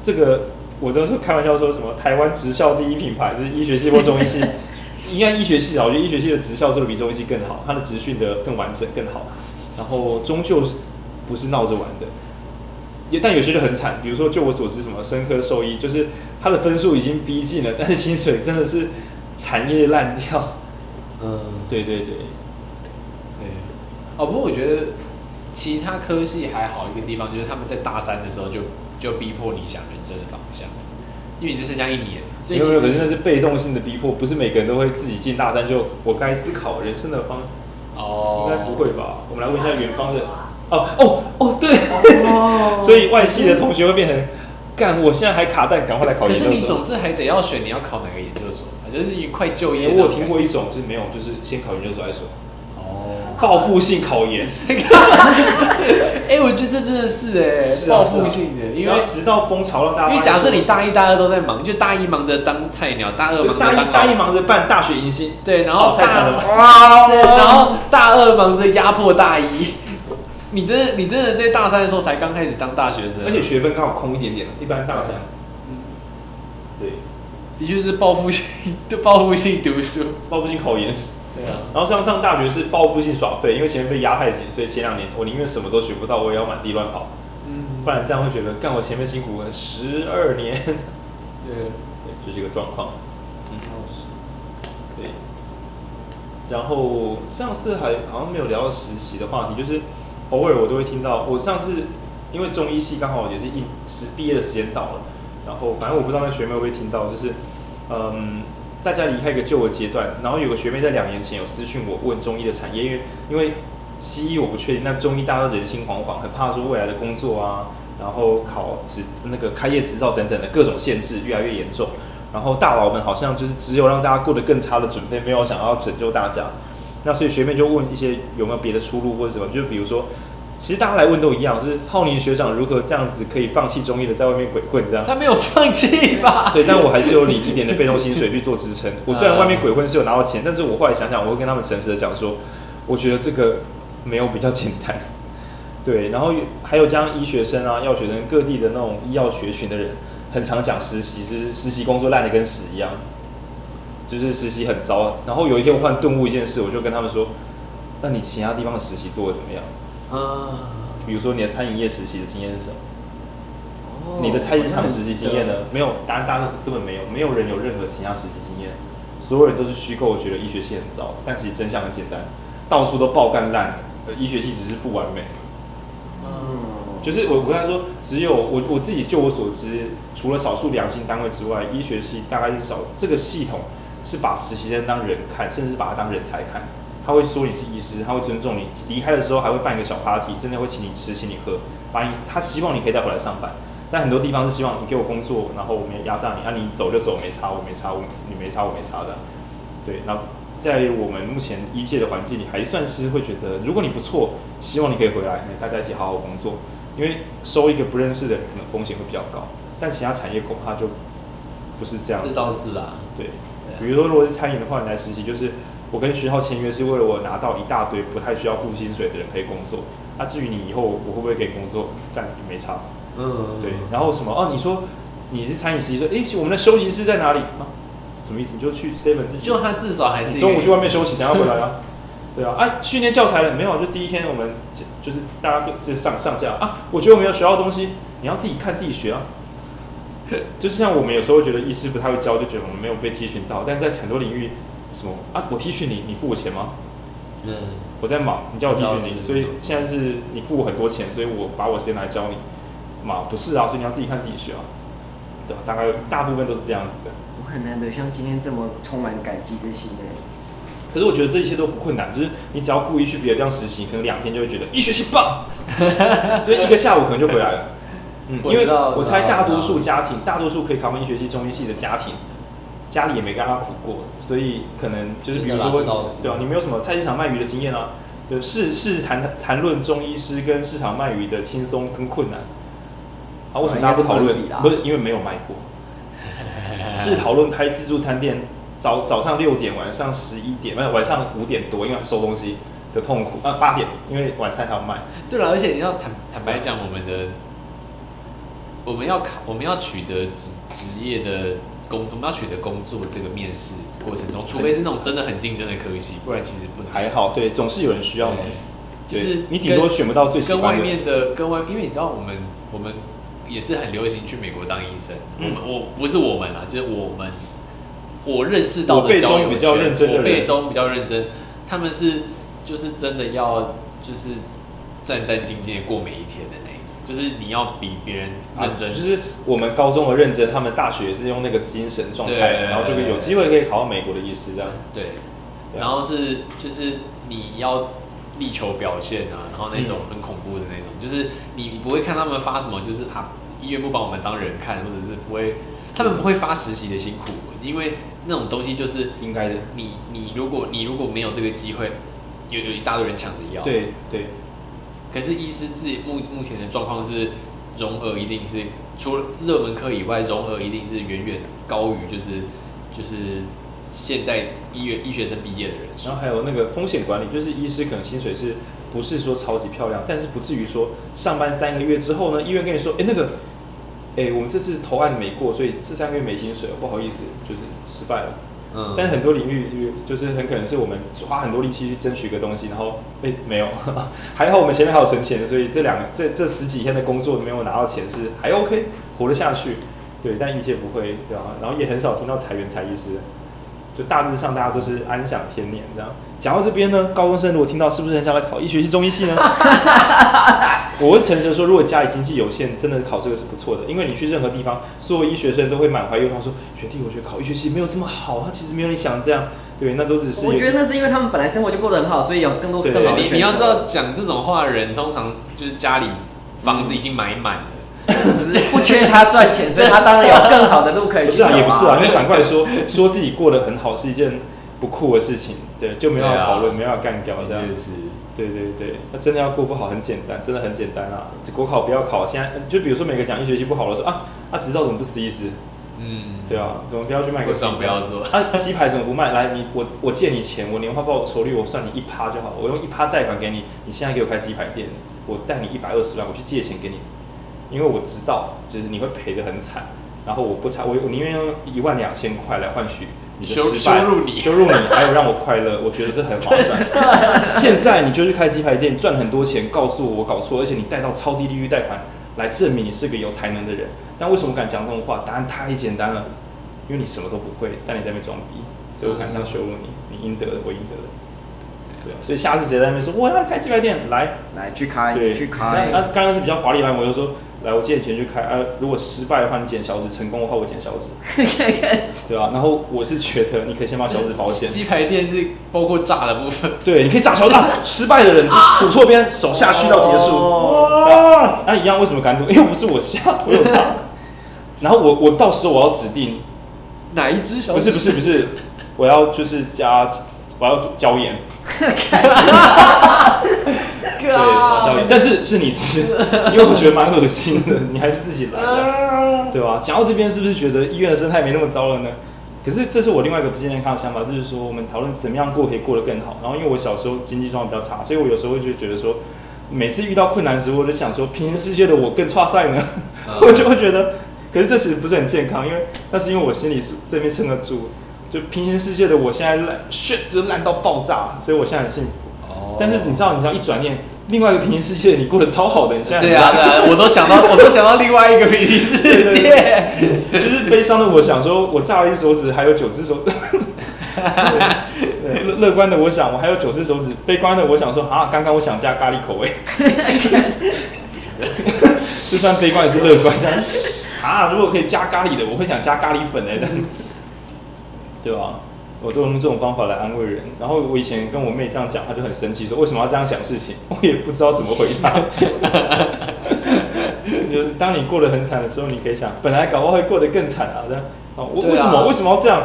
这个我都是开玩笑说什么台湾职校第一品牌就是医学系或中医系，应该医学系啊，我觉得医学系的职校做的比中医系更好，它的职训的更完整更好，然后终究不是闹着玩的，也但有些就很惨，比如说就我所知，什么生科兽医，就是他的分数已经逼近了，但是薪水真的是产业烂掉，嗯，对对对对。哦，不过我觉得其他科系还好一个地方，就是他们在大三的时候就就逼迫你想人生的方向，因为你只剩下一年，所以其实可是那是被动性的逼迫，不是每个人都会自己进大三就我该思考人生的方哦，应该不会吧？我们来问一下远方的哦哦哦，对，哦、所以外系的同学会变成干，我现在还卡蛋，赶快来考研究所。可是你总是还得要选你要考哪个研究所，就是一快就业。我有听过一种就是没有，就是先考研究所再说。报复性考研，哎，我觉得这真的是哎，报复性的，因为直到风潮让大家，因为假设你大一、大二都在忙，就大一忙着当菜鸟，大二忙着大一大一忙着办大学迎新，对，然后太惨了，然后大二忙着压迫大一，你真的你真的在大三的时候才刚开始当大学生，而且学分刚好空一点点，一般大三，对，的确是报复性，报复性读书，报复性考研。对啊。然后上上大学是报复性耍废，因为前面被压太紧，所以前两年我宁愿什么都学不到，我也要满地乱跑。嗯。不然这样会觉得，干我前面辛苦了十二年。对。对，就是一个状况。嗯。对。然后上次还好像没有聊到实习的话题，就是偶尔我都会听到。我上次因为中医系刚好也是一时毕业的时间到了，然后反正我不知道那学妹会不会听到，就是嗯。大家离开一个旧的阶段，然后有个学妹在两年前有私讯我问中医的产业，因为因为西医我不确定，但中医大家都人心惶惶，很怕说未来的工作啊，然后考执那个开业执照等等的各种限制越来越严重，然后大佬们好像就是只有让大家过得更差的准备，没有想要拯救大家。那所以学妹就问一些有没有别的出路或者什么，就比如说。其实大家来问都一样，就是浩宁学长如何这样子可以放弃中医的，在外面鬼混这样。他没有放弃吧？对，但我还是有领一点的被动薪水去做支撑。我虽然外面鬼混是有拿到钱，但是我后来想想，我会跟他们诚实的讲说，我觉得这个没有比较简单。对，然后还有将医学生啊、药学生各地的那种医药学群的人，很常讲实习，就是实习工作烂的跟屎一样，就是实习很糟。然后有一天我突然顿悟一件事，我就跟他们说，那你其他地方的实习做的怎么样？啊，比如说你的餐饮业实习的经验是什么？哦，你的菜市场实习经验呢？没有，答案大家根本没有，没有人有任何其他实习经验，所有人都是虚构，觉得医学系很糟，但其实真相很简单，到处都爆干烂，呃，医学系只是不完美。嗯，就是我我跟他说，只有我我自己就我所知，除了少数良心单位之外，医学系大概是少这个系统是把实习生当人看，甚至把他当人才看。他会说你是医师，他会尊重你。离开的时候还会办一个小 party，甚至会请你吃，请你喝，把你他希望你可以再回来上班。但很多地方是希望你给我工作，然后我们也压榨你，啊你走就走，没差，我没差，我你没差，我没差的。对，那在我们目前医界的环境里，还算是会觉得，如果你不错，希望你可以回来，大家一起好好工作。因为收一个不认识的人，可能风险会比较高。但其他产业恐怕就不是这样子。这倒是啊。对，比如说如果是餐饮的话，你来实习就是。我跟学校签约是为了我拿到一大堆不太需要付薪水的人可以工作。那、啊、至于你以后我会不会给工作，但也没差。嗯，对。然后什么？哦，你说你是餐饮实习生，哎、欸，我们的休息室在哪里？啊，什么意思？你就去 seven 自己。就他至少还是中午去外面休息，等下回来啊。对啊。啊，训练教材了没有？就第一天我们就就是大家就是上上架啊。我觉得我们有学到东西，你要自己看自己学啊。就是像我们有时候会觉得医师不太会教，就觉得我们没有被提醒到，但是在很多领域。什么啊？我提训你，你付我钱吗？嗯，我在忙，你叫我提训你，所以现在是你付我很多钱，所以我把我时间来教你嘛？不是啊，所以你要自己看自己学啊。对啊，大概大部分都是这样子的。我很难得像今天这么充满感激之心的。可是我觉得这一切都不困难，就是你只要故意去别的地方实习，可能两天就会觉得一学期棒，所以一个下午可能就回来了。嗯，因为我猜大多数家庭，大多数可以考上医学系、中医系的家庭。家里也没跟他苦过，所以可能就是比如说，对啊，你没有什么菜市场卖鱼的经验啊？就是是谈谈论中医师跟市场卖鱼的轻松跟困难啊？为什么大家不讨论？不是因为没有卖过，是讨论开自助餐店，早早上六点，晚上十一点，没有晚上五点多，因为收东西的痛苦啊。八点，因为晚餐还要卖。对了，而且你要坦坦白讲，我们的我们要考，我们要取得职职业的。工我们要取得工作这个面试过程中，除非是那种真的很竞争的科系，不然其实不还好。对，总是有人需要你。就是你顶多选不到最喜欢的。跟外面的，跟外，因为你知道我们我们也是很流行去美国当医生。嗯、我们我不是我们啊，就是我们我认识到的交友圈，我辈中比较认真的人，我辈中比较认真，他们是就是真的要就是战战兢兢的过每一天的。就是你要比别人认真，啊，就是我们高中的认真，他们大学也是用那个精神状态，然后就可以有机会可以考到美国的医师这样。对，然后是就是你要力求表现啊，然后那种很恐怖的那种，嗯、就是你不会看他们发什么，就是啊医院不把我们当人看，或者是不会，他们不会发实习的辛苦，因为那种东西就是应该的。你你如果你如果没有这个机会，有有一大堆人抢着要。对对。可是医师自己目目前的状况是，荣额一定是除了热门科以外，荣额一定是远远高于就是就是现在医院医学生毕业的人。然后还有那个风险管理，就是医师可能薪水是不是说超级漂亮，但是不至于说上班三个月之后呢，医院跟你说，哎那个，哎我们这次投案没过，所以这三个月没薪水，不好意思，就是失败了。嗯，但很多领域就是很可能是我们花很多力气去争取一个东西，然后哎、没有，还好我们前面还有存钱，所以这两个这这十几天的工作没有拿到钱是还 OK 活得下去，对，但一切不会对吧？然后也很少听到裁员裁医师，就大致上大家都是安享天年这样。讲到这边呢，高中生如果听到是不是很想来考医学系中医系呢？我会诚实的说，如果家里经济有限，真的考这个是不错的，因为你去任何地方，所有医学生都会满怀忧伤说：“学弟，我觉得考医学系没有这么好，他其实没有你想这样。”对，那都只是。我觉得那是因为他们本来生活就过得很好，所以有更多更好的选择。你你要知道，讲这种话的人，通常就是家里房子已经买满了，嗯、不缺他赚钱，所以他当然有更好的路可以去走、啊。不是啊，也不是啊，因为反过来说，说自己过得很好是一件。不酷的事情，对，就没有讨论，啊、没有干掉这样子。对对对，那真的要过不好很简单，真的很简单啊！国考不要考，现在就比如说每个讲一学期不好的说啊啊，执照怎么不撕一撕？嗯，对啊，怎么不要去卖个？不要做啊！鸡排怎么不卖？来，你我我借你钱，我年化报酬率我算你一趴就好，我用一趴贷款给你，你现在给我开鸡排店，我贷你一百二十万，我去借钱给你，因为我知道就是你会赔的很惨，然后我不差，我我宁愿用一万两千块来换取。羞羞辱你，羞辱你，还有让我快乐，我觉得这很划算。现在你就去开鸡排店赚很多钱，告诉我我搞错，而且你贷到超低利率贷款来证明你是个有才能的人。但为什么我敢讲这种话？答案太简单了，因为你什么都不会，但你在那边装逼，所以我敢这样羞辱你，你应得的，我应得的。对啊，所以下次谁在那边说我要开鸡排店，来来去开，对，去开。那刚刚是比较华丽版，我就说。来，我借你钱去开，呃，如果失败的话，你剪小指；成功的话，我剪小指。对吧？然后我是觉得，你可以先把小指保险。鸡排店是包括炸的部分。对，你可以炸小指。失败的人赌错边，手下去到结束。哇！那一样，为什么敢赌？因为不是我下，我有炸。然后我我到时候我要指定哪一只小指？不是不是不是，我要就是加，我要椒盐。对，但是是你吃，因为我觉得蛮恶心的，你还是自己来的，对吧？讲到这边，是不是觉得医院的生态没那么糟了呢？可是这是我另外一个不健康的想法，就是说我们讨论怎么样过可以过得更好。然后因为我小时候经济状况比较差，所以我有时候就觉得说，每次遇到困难的时候，我就想说，平行世界的我更差赛呢，我就会觉得，可是这其实不是很健康，因为那是因为我心里是这边撑得住，就平行世界的我现在烂，shit 就烂到爆炸，所以我现在很幸福。哦但是你知道，你知道一转念。另外一个平行世界，你过得超好的，你现在对啊，对啊，我都想到，我都想到另外一个平行世界，就是悲伤的。我想说，我炸了一手指，还有九只手指。乐乐观的，我想我还有九只手指。悲观的，我想说啊，刚刚我想加咖喱口味。就算悲观也是乐观，这样啊，如果可以加咖喱的，我会想加咖喱粉对吧？我都用这种方法来安慰人，然后我以前跟我妹这样讲，她就很生气，说为什么要这样想事情？我也不知道怎么回答。就是当你过得很惨的时候，你可以想，本来搞不好会过得更惨啊，这样。哦，我为什么为什么要这样？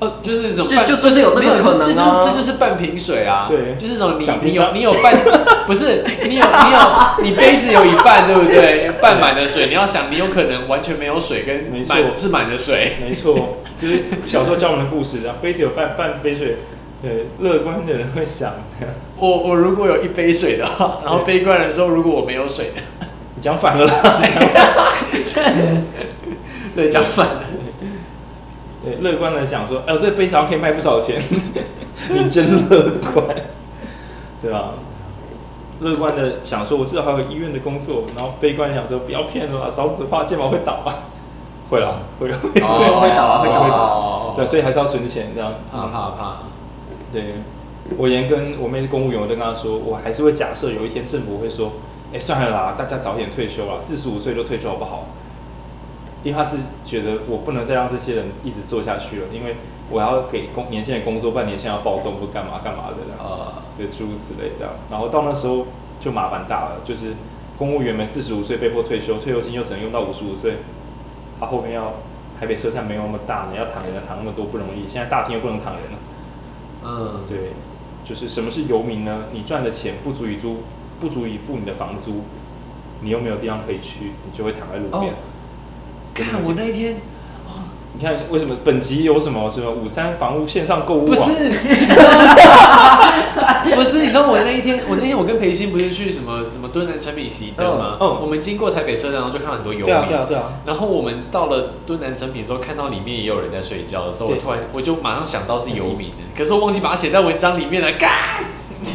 呃，就是这种就就就是有那个可能啊，这就是半瓶水啊，对，就是这种你你有你有半，不是你有你有你杯子有一半，对不对？半满的水，你要想你有可能完全没有水，跟满是满的水，没错。就是小时候教我们的故事，然后杯子有半半杯水，对，乐观的人会想，我我如果有一杯水的话，然后悲观的时候，如果我没有水，你讲反了啦，对，讲反了，对，乐观的想说，哎、欸，我这个杯子上可以卖不少钱，你真乐观，对吧？乐观的想说，我至少还有医院的工作，然后悲观想说，不要骗了，少子化，健保会倒啊。会啦，会会会 会倒啊，会倒啊。对，所以还是要存钱这样。怕怕怕。对，我连跟我妹是公务员，我都跟她说，我还是会假设有一天政府会说，哎，算了啦，大家早点退休啦，四十五岁就退休好不好？因为他是觉得我不能再让这些人一直做下去了，因为我要给工年轻人工作，半年现在要暴动或干嘛干嘛的这样。啊。对，诸如此类的。然后到那时候就麻烦大了，就是公务员们四十五岁被迫退休，退休金又只能用到五十五岁。他、啊、后面要台北车站没有那么大，你要躺人躺那么多不容易。现在大厅又不能躺人了。嗯，对，就是什么是游民呢？你赚的钱不足以租，不足以付你的房租，你又没有地方可以去，你就会躺在路边。看我那一天，你看为什么本集有什么什么五三房屋线上购物网？不是。不是，你知道我那一天，我那天我跟培新不是去什么什么敦南成品熄灯吗？嗯，我们经过台北车站，然后就看到很多游民。对啊，对啊，对啊。然后我们到了敦南成品的时候，看到里面也有人在睡觉的时候，我突然我就马上想到是游民，可是我忘记把它写在文章里面了。干！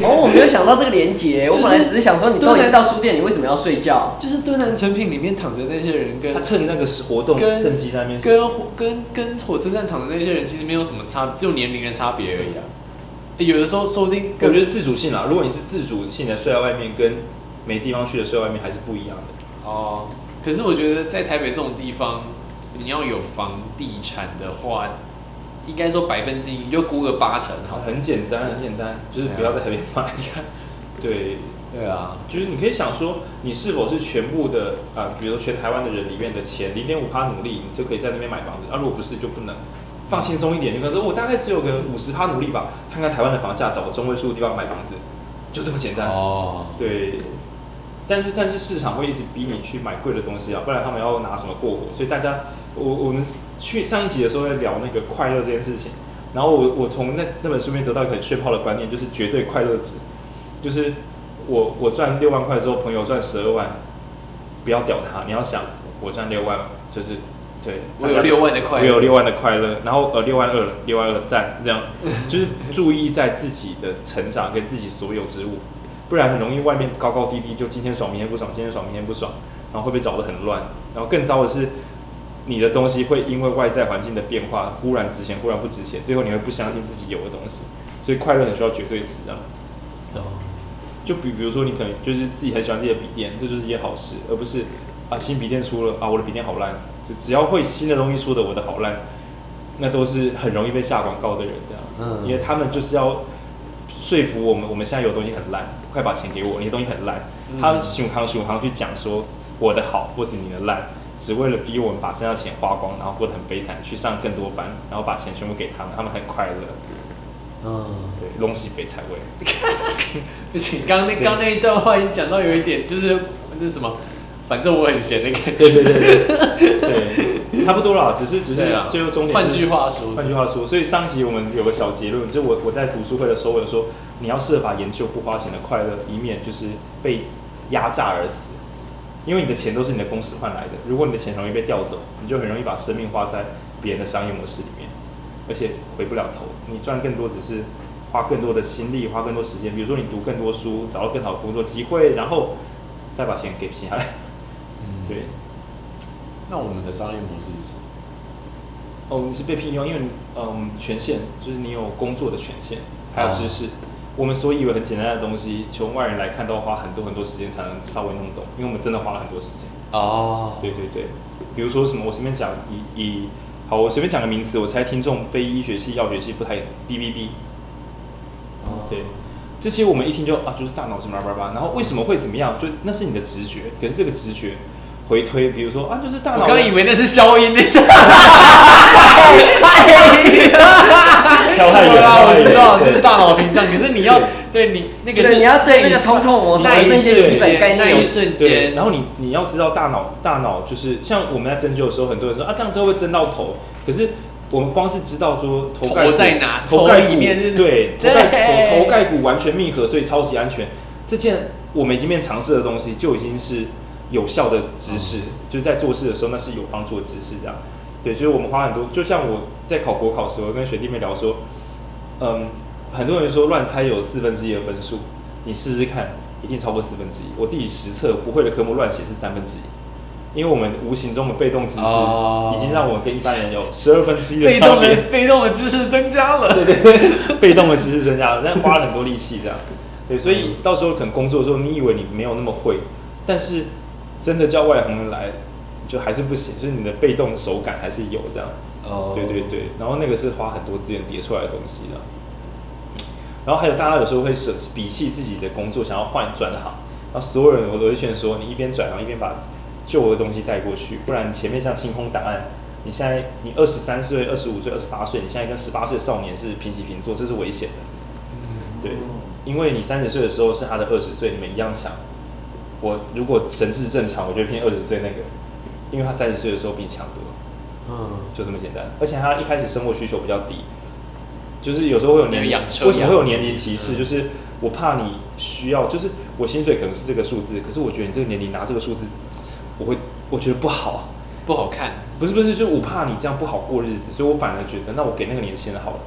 哦，我没有想到这个连结，我本来只是想说，你都已经到书店，你为什么要睡觉？就是敦南成品里面躺着那些人，跟他趁那个活动，趁机在那边，跟跟跟火车站躺的那些人其实没有什么差，只有年龄的差别而已啊。有的时候说不定，我觉得自主性啦。如果你是自主性的睡在外面，跟没地方去的睡在外面还是不一样的。哦，可是我觉得在台北这种地方，你要有房地产的话，应该说百分之一，你就估个八成好。很简单，很简单，就是不要在台北买。对，对啊，就是你可以想说，你是否是全部的啊、呃，比如说全台湾的人里面的钱零点五趴努力，你就可以在那边买房子。啊，如果不是，就不能。放轻松一点，就可能说，我大概只有个五十趴努力吧，看看台湾的房价，找个中位数的地方买房子，就这么简单。哦，对。但是但是市场会一直逼你去买贵的东西啊，不然他们要拿什么过活？所以大家，我我们去上一集的时候在聊那个快乐这件事情，然后我我从那那本书里面得到一个很炫炮的观念，就是绝对快乐值，就是我我赚六万块之后，朋友赚十二万，不要屌他，你要想我赚六万，就是。对，我有六万的快乐，我有六万的快乐，然后呃六万二，六万二赞，这样 就是注意在自己的成长跟自己所有之物，不然很容易外面高高低低，就今天爽明天不爽，今天爽明天不爽，然后会被找得很乱，然后更糟的是，你的东西会因为外在环境的变化，忽然值钱，忽然不值钱，最后你会不相信自己有的东西，所以快乐很需要绝对值啊。就比比如说你可能就是自己很喜欢自己的笔电，这就是一件好事，而不是啊新笔电出了啊我的笔电好烂。就只要会新的东西说的，我的好烂，那都是很容易被下广告的人的，嗯，因为他们就是要说服我们，我们现在有东西很烂，快把钱给我，你的东西很烂，嗯、他胸膛胸膛去讲说我的好或者你的烂，只为了逼我们把身上钱花光，然后过得很悲惨，去上更多班，然后把钱全部给他们，他们很快乐，嗯，对，东西悲惨味，不行，刚那刚那一段话已经讲到有一点，就是那是什么？反正我很闲的感觉。对对对对，对，差不多啦，只是只是最后终点。换句话说，换句话说，所以上集我们有个小结论，就我我在读书会的时候，我说你要设法研究不花钱的快乐，以免就是被压榨而死。因为你的钱都是你的公司换来的，如果你的钱容易被调走，你就很容易把生命花在别人的商业模式里面，而且回不了头。你赚更多只是花更多的心力，花更多时间。比如说你读更多书，找到更好的工作机会，然后再把钱给其他人。对，那我们的商业模式是什么？哦，你是被聘用，因为嗯，权限就是你有工作的权限，还有知识。哦、我们所以为很简单的东西，从外人来看都要花很多很多时间才能稍微弄懂，因为我们真的花了很多时间。哦，对对对，比如说什么，我随便讲以以，好，我随便讲个名词，我猜听众非医学系、药学系不太懂，BBB。哦，对，这些我们一听就啊，就是大脑什么叭叭叭，然后为什么会怎么样？就那是你的直觉，可是这个直觉。回推，比如说啊，就是大脑。我刚以为那是消音，那是。跳太远了，我知道，就是大脑屏障。可是你要对你那个是，你要对那个通透模式那一瞬间，那一瞬间。然后你你要知道大脑，大脑就是像我们在针灸的时候，很多人说啊，这样之后会针到头。可是我们光是知道说头盖骨在哪，头盖里面是，对，头盖头头盖骨完全密合，所以超级安全。这件我们已经面尝试的东西，就已经是。有效的知识，就是在做事的时候，那是有帮助的知识。这样，对，就是我们花很多，就像我在考国考时，我跟学弟妹聊说，嗯，很多人说乱猜有四分之一的分数，你试试看，一定超过四分之一。我自己实测不会的科目乱写是三分之一，因为我们无形中的被动知识，已经让我们跟一般人有十二分之一的差别。被动的被动的知识增加了，对对对，被动的知识增加了，但花了很多力气这样。对，所以到时候可能工作的时候，你以为你没有那么会，但是。真的叫外行人来，就还是不行，就是你的被动手感还是有这样。哦。对对对，然后那个是花很多资源叠出来的东西的。然后还有大家有时候会舍弃、鄙弃自己的工作，想要换转行。然后所有人我都会劝说，你一边转行一边把旧的东西带过去，不然前面像清空档案，你现在你二十三岁、二十五岁、二十八岁，你现在跟十八岁少年是平起平坐，这是危险的。嗯。对，因为你三十岁的时候是他的二十岁，你们一样强。我如果神智正常，我就偏二十岁那个，因为他三十岁的时候比你强多，嗯，就这么简单。而且他一开始生活需求比较低，就是有时候会有年龄，为什么会有年龄歧视？就是我怕你需要，就是我薪水可能是这个数字，可是我觉得你这个年龄拿这个数字，我会我觉得不好，不好看。不是不是，就我怕你这样不好过日子，所以我反而觉得，那我给那个年轻人好了，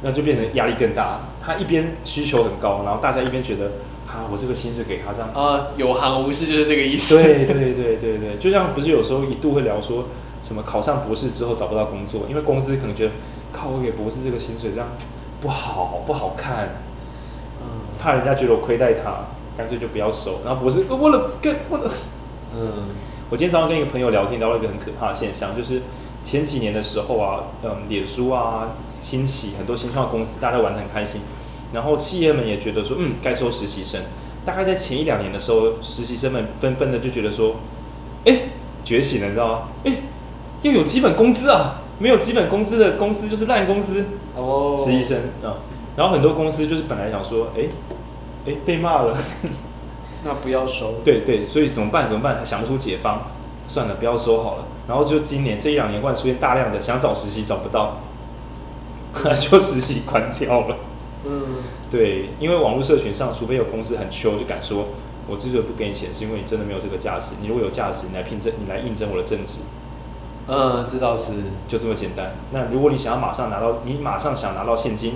那就变成压力更大。他一边需求很高，然后大家一边觉得啊，我这个薪水给他这样啊，有行无市就是这个意思。对对对对对，就像不是有时候一度会聊说什么考上博士之后找不到工作，因为公司可能觉得靠我给博士这个薪水这样不好不好看，嗯，怕人家觉得我亏待他，干脆就不要收。然后博士为了跟为了嗯。我今天早上跟一个朋友聊天，聊了一个很可怕的现象，就是前几年的时候啊，嗯，脸书啊兴起，很多新创公司，大家都玩的很开心，然后企业们也觉得说，嗯，该收实习生。大概在前一两年的时候，实习生们纷纷的就觉得说，哎，觉醒了，你知道吗？哎，要有基本工资啊，没有基本工资的公司就是烂公司。哦，实习生啊，然后很多公司就是本来想说，哎，哎，被骂了。那不要收。对对，所以怎么办？怎么办？想不出解方，算了，不要收好了。然后就今年这一两年，忽然出现大量的想找实习找不到，就实习关掉了。嗯，对，因为网络社群上，除非有公司很秋，就敢说，我之所以不给你钱，是因为你真的没有这个价值。你如果有价值，你来聘证，你来应征我的正职。嗯，这倒是，就这么简单。那如果你想要马上拿到，你马上想拿到现金。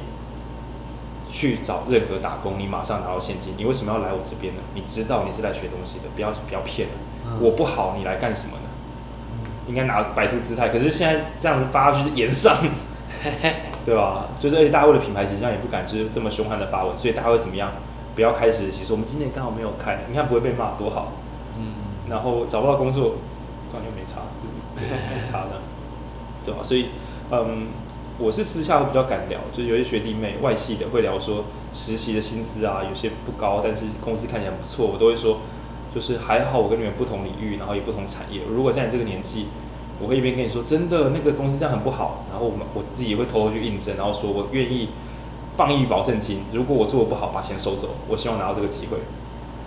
去找任何打工，你马上拿到现金。你为什么要来我这边呢？你知道你是来学东西的，不要不要骗了。嗯、我不好，你来干什么呢？嗯、应该拿摆出姿态。可是现在这样子发就是炎上，对吧？就是而且大家为了品牌形象也不敢就是这么凶悍的发文，所以大家会怎么样？不要开实习，说我们今年刚好没有开，你看不会被骂多好。嗯。然后找不到工作，感觉没差，对，没差的，对吧？所以，嗯。我是私下会比较敢聊，就是有些学弟妹外系的会聊说实习的薪资啊，有些不高，但是工资看起来不错，我都会说，就是还好我跟你们不同领域，然后也不同产业。如果在你这个年纪，我会一边跟你说真的那个公司这样很不好，然后我们我自己也会偷偷去应征，然后说我愿意放一笔保证金，如果我做的不好把钱收走，我希望拿到这个机会，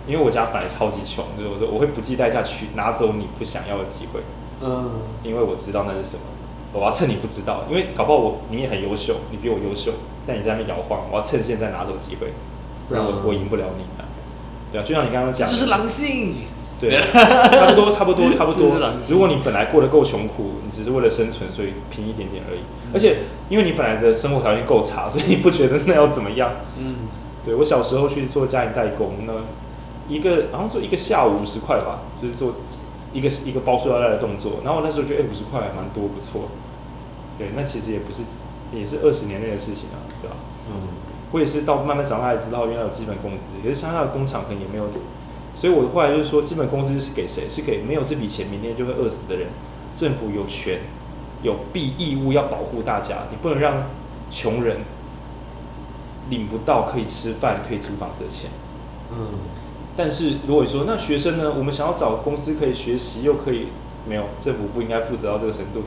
因为我家本来超级穷，就是我说我会不计代价去拿走你不想要的机会，嗯，因为我知道那是什么。我要趁你不知道，因为搞不好我你也很优秀，你比我优秀，但你在那边摇晃，我要趁现在拿走机会，不然我、嗯、我赢不了你的。对啊，就像你刚刚讲，这就是狼性。对，差不多差不多 差不多。如果你本来过得够穷苦，你只是为了生存，所以拼一点点而已。嗯、而且因为你本来的生活条件够差，所以你不觉得那要怎么样？嗯，对我小时候去做家庭代工，那一个好像做一个下午五十块吧，就是做。一个一个包塑料袋的动作，然后我那时候觉得，哎，五十块还蛮多，不错。对，那其实也不是，也是二十年内的事情啊，对吧？嗯，我也是到慢慢长大才知道，原来有基本工资，可是乡下的工厂可能也没有。所以我后来就是说，基本工资是给谁？是给没有这笔钱，明天就会饿死的人。政府有权，有必义务要保护大家，你不能让穷人领不到可以吃饭、可以租房子的钱。嗯。但是如果你说那学生呢？我们想要找公司可以学习，又可以没有政府不应该负责到这个程度。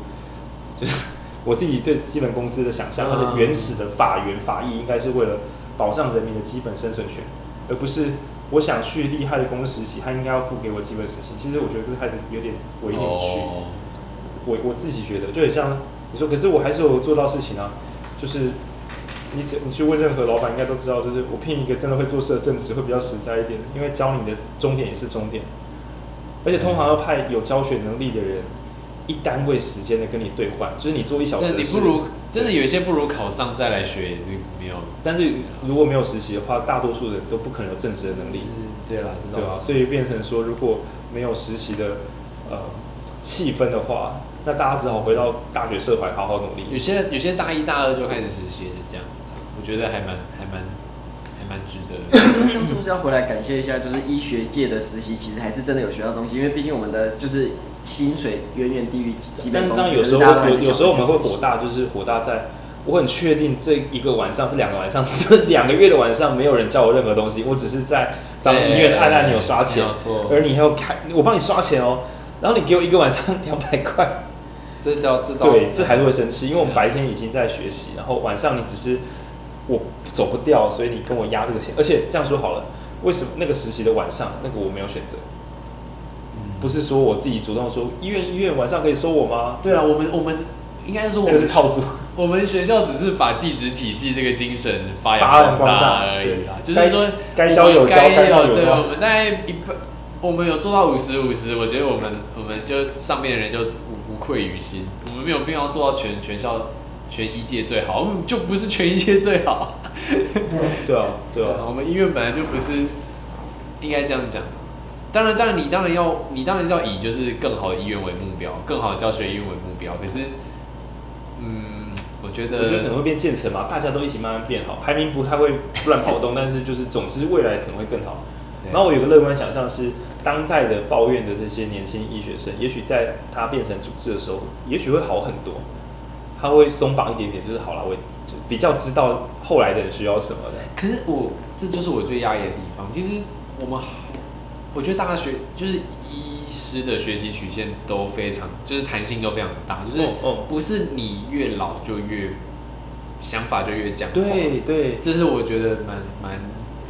就是我自己对基本工资的想象，它的原始的法源法义应该是为了保障人民的基本生存权，而不是我想去厉害的公司实习，他应该要付给我基本实习。其实我觉得这个孩子有点伪扭曲。我我自己觉得就很像你说，可是我还是有做到事情啊，就是。你你去问任何老板，应该都知道，就是我聘一个真的会做事的正职会比较实在一点，因为教你的终点也是终点，而且通常要派有教学能力的人，一单位时间的跟你兑换，就是你做一小时你不如真的有一些不如考上再来学也是没有，但是如果没有实习的话，大多数人都不可能有正职的能力。对啦，对吧？所以变成说，如果没有实习的呃气氛的话，那大家只好回到大学社会好好努力。有些有些大一大二就开始实习，就这样。我觉得还蛮还蛮还蛮值得。这样是不是要回来感谢一下？就是医学界的实习，其实还是真的有学到东西。因为毕竟我们的就是薪水远远低于基本工资。但当有时候有有时候我们会火大，就是火大在我很确定这一个晚上、是两个晚上、这两个月的晚上，没有人叫我任何东西。我只是在当医院按按钮刷钱，而你还要开我帮你刷钱哦，然后你给我一个晚上两百块，这叫这对，这还是会生气，因为我们白天已经在学习，然后晚上你只是。我走不掉，所以你跟我压这个钱。而且这样说好了，为什么那个实习的晚上，那个我没有选择？嗯，不是说我自己主动说医院医院晚上可以收我吗？对啊，我们我们应该说我们是套租。我们学校只是把地址体系这个精神发发扬扬光大光大而已啦，对就是说该交有交该有对，报我们在一半，我们有做到五十五十，我觉得我们我们就上面的人就无无愧于心，我们没有必要做到全全校全一届最好，我们就不是全一届最好。对啊，对啊，我们医院本来就不是应该这样讲。当然，当然，你当然要，你当然是要以就是更好的医院为目标，更好的教学医院为目标。可是，嗯，我觉得，我觉得可能会变渐层嘛，大家都一起慢慢变好，排名不太会乱跑动，但是就是总之未来可能会更好。然后我有个乐观想象是，当代的抱怨的这些年轻医学生，也许在他变成主治的时候，也许会好很多，他会松绑一点点，就是好了，我就比较知道后来的人需要什么的。可是我这就是我最压抑的地方。其实我们。我觉得大家学就是医师的学习曲线都非常，就是弹性都非常大，就是不是你越老就越想法就越僵。对对，这是我觉得蛮蛮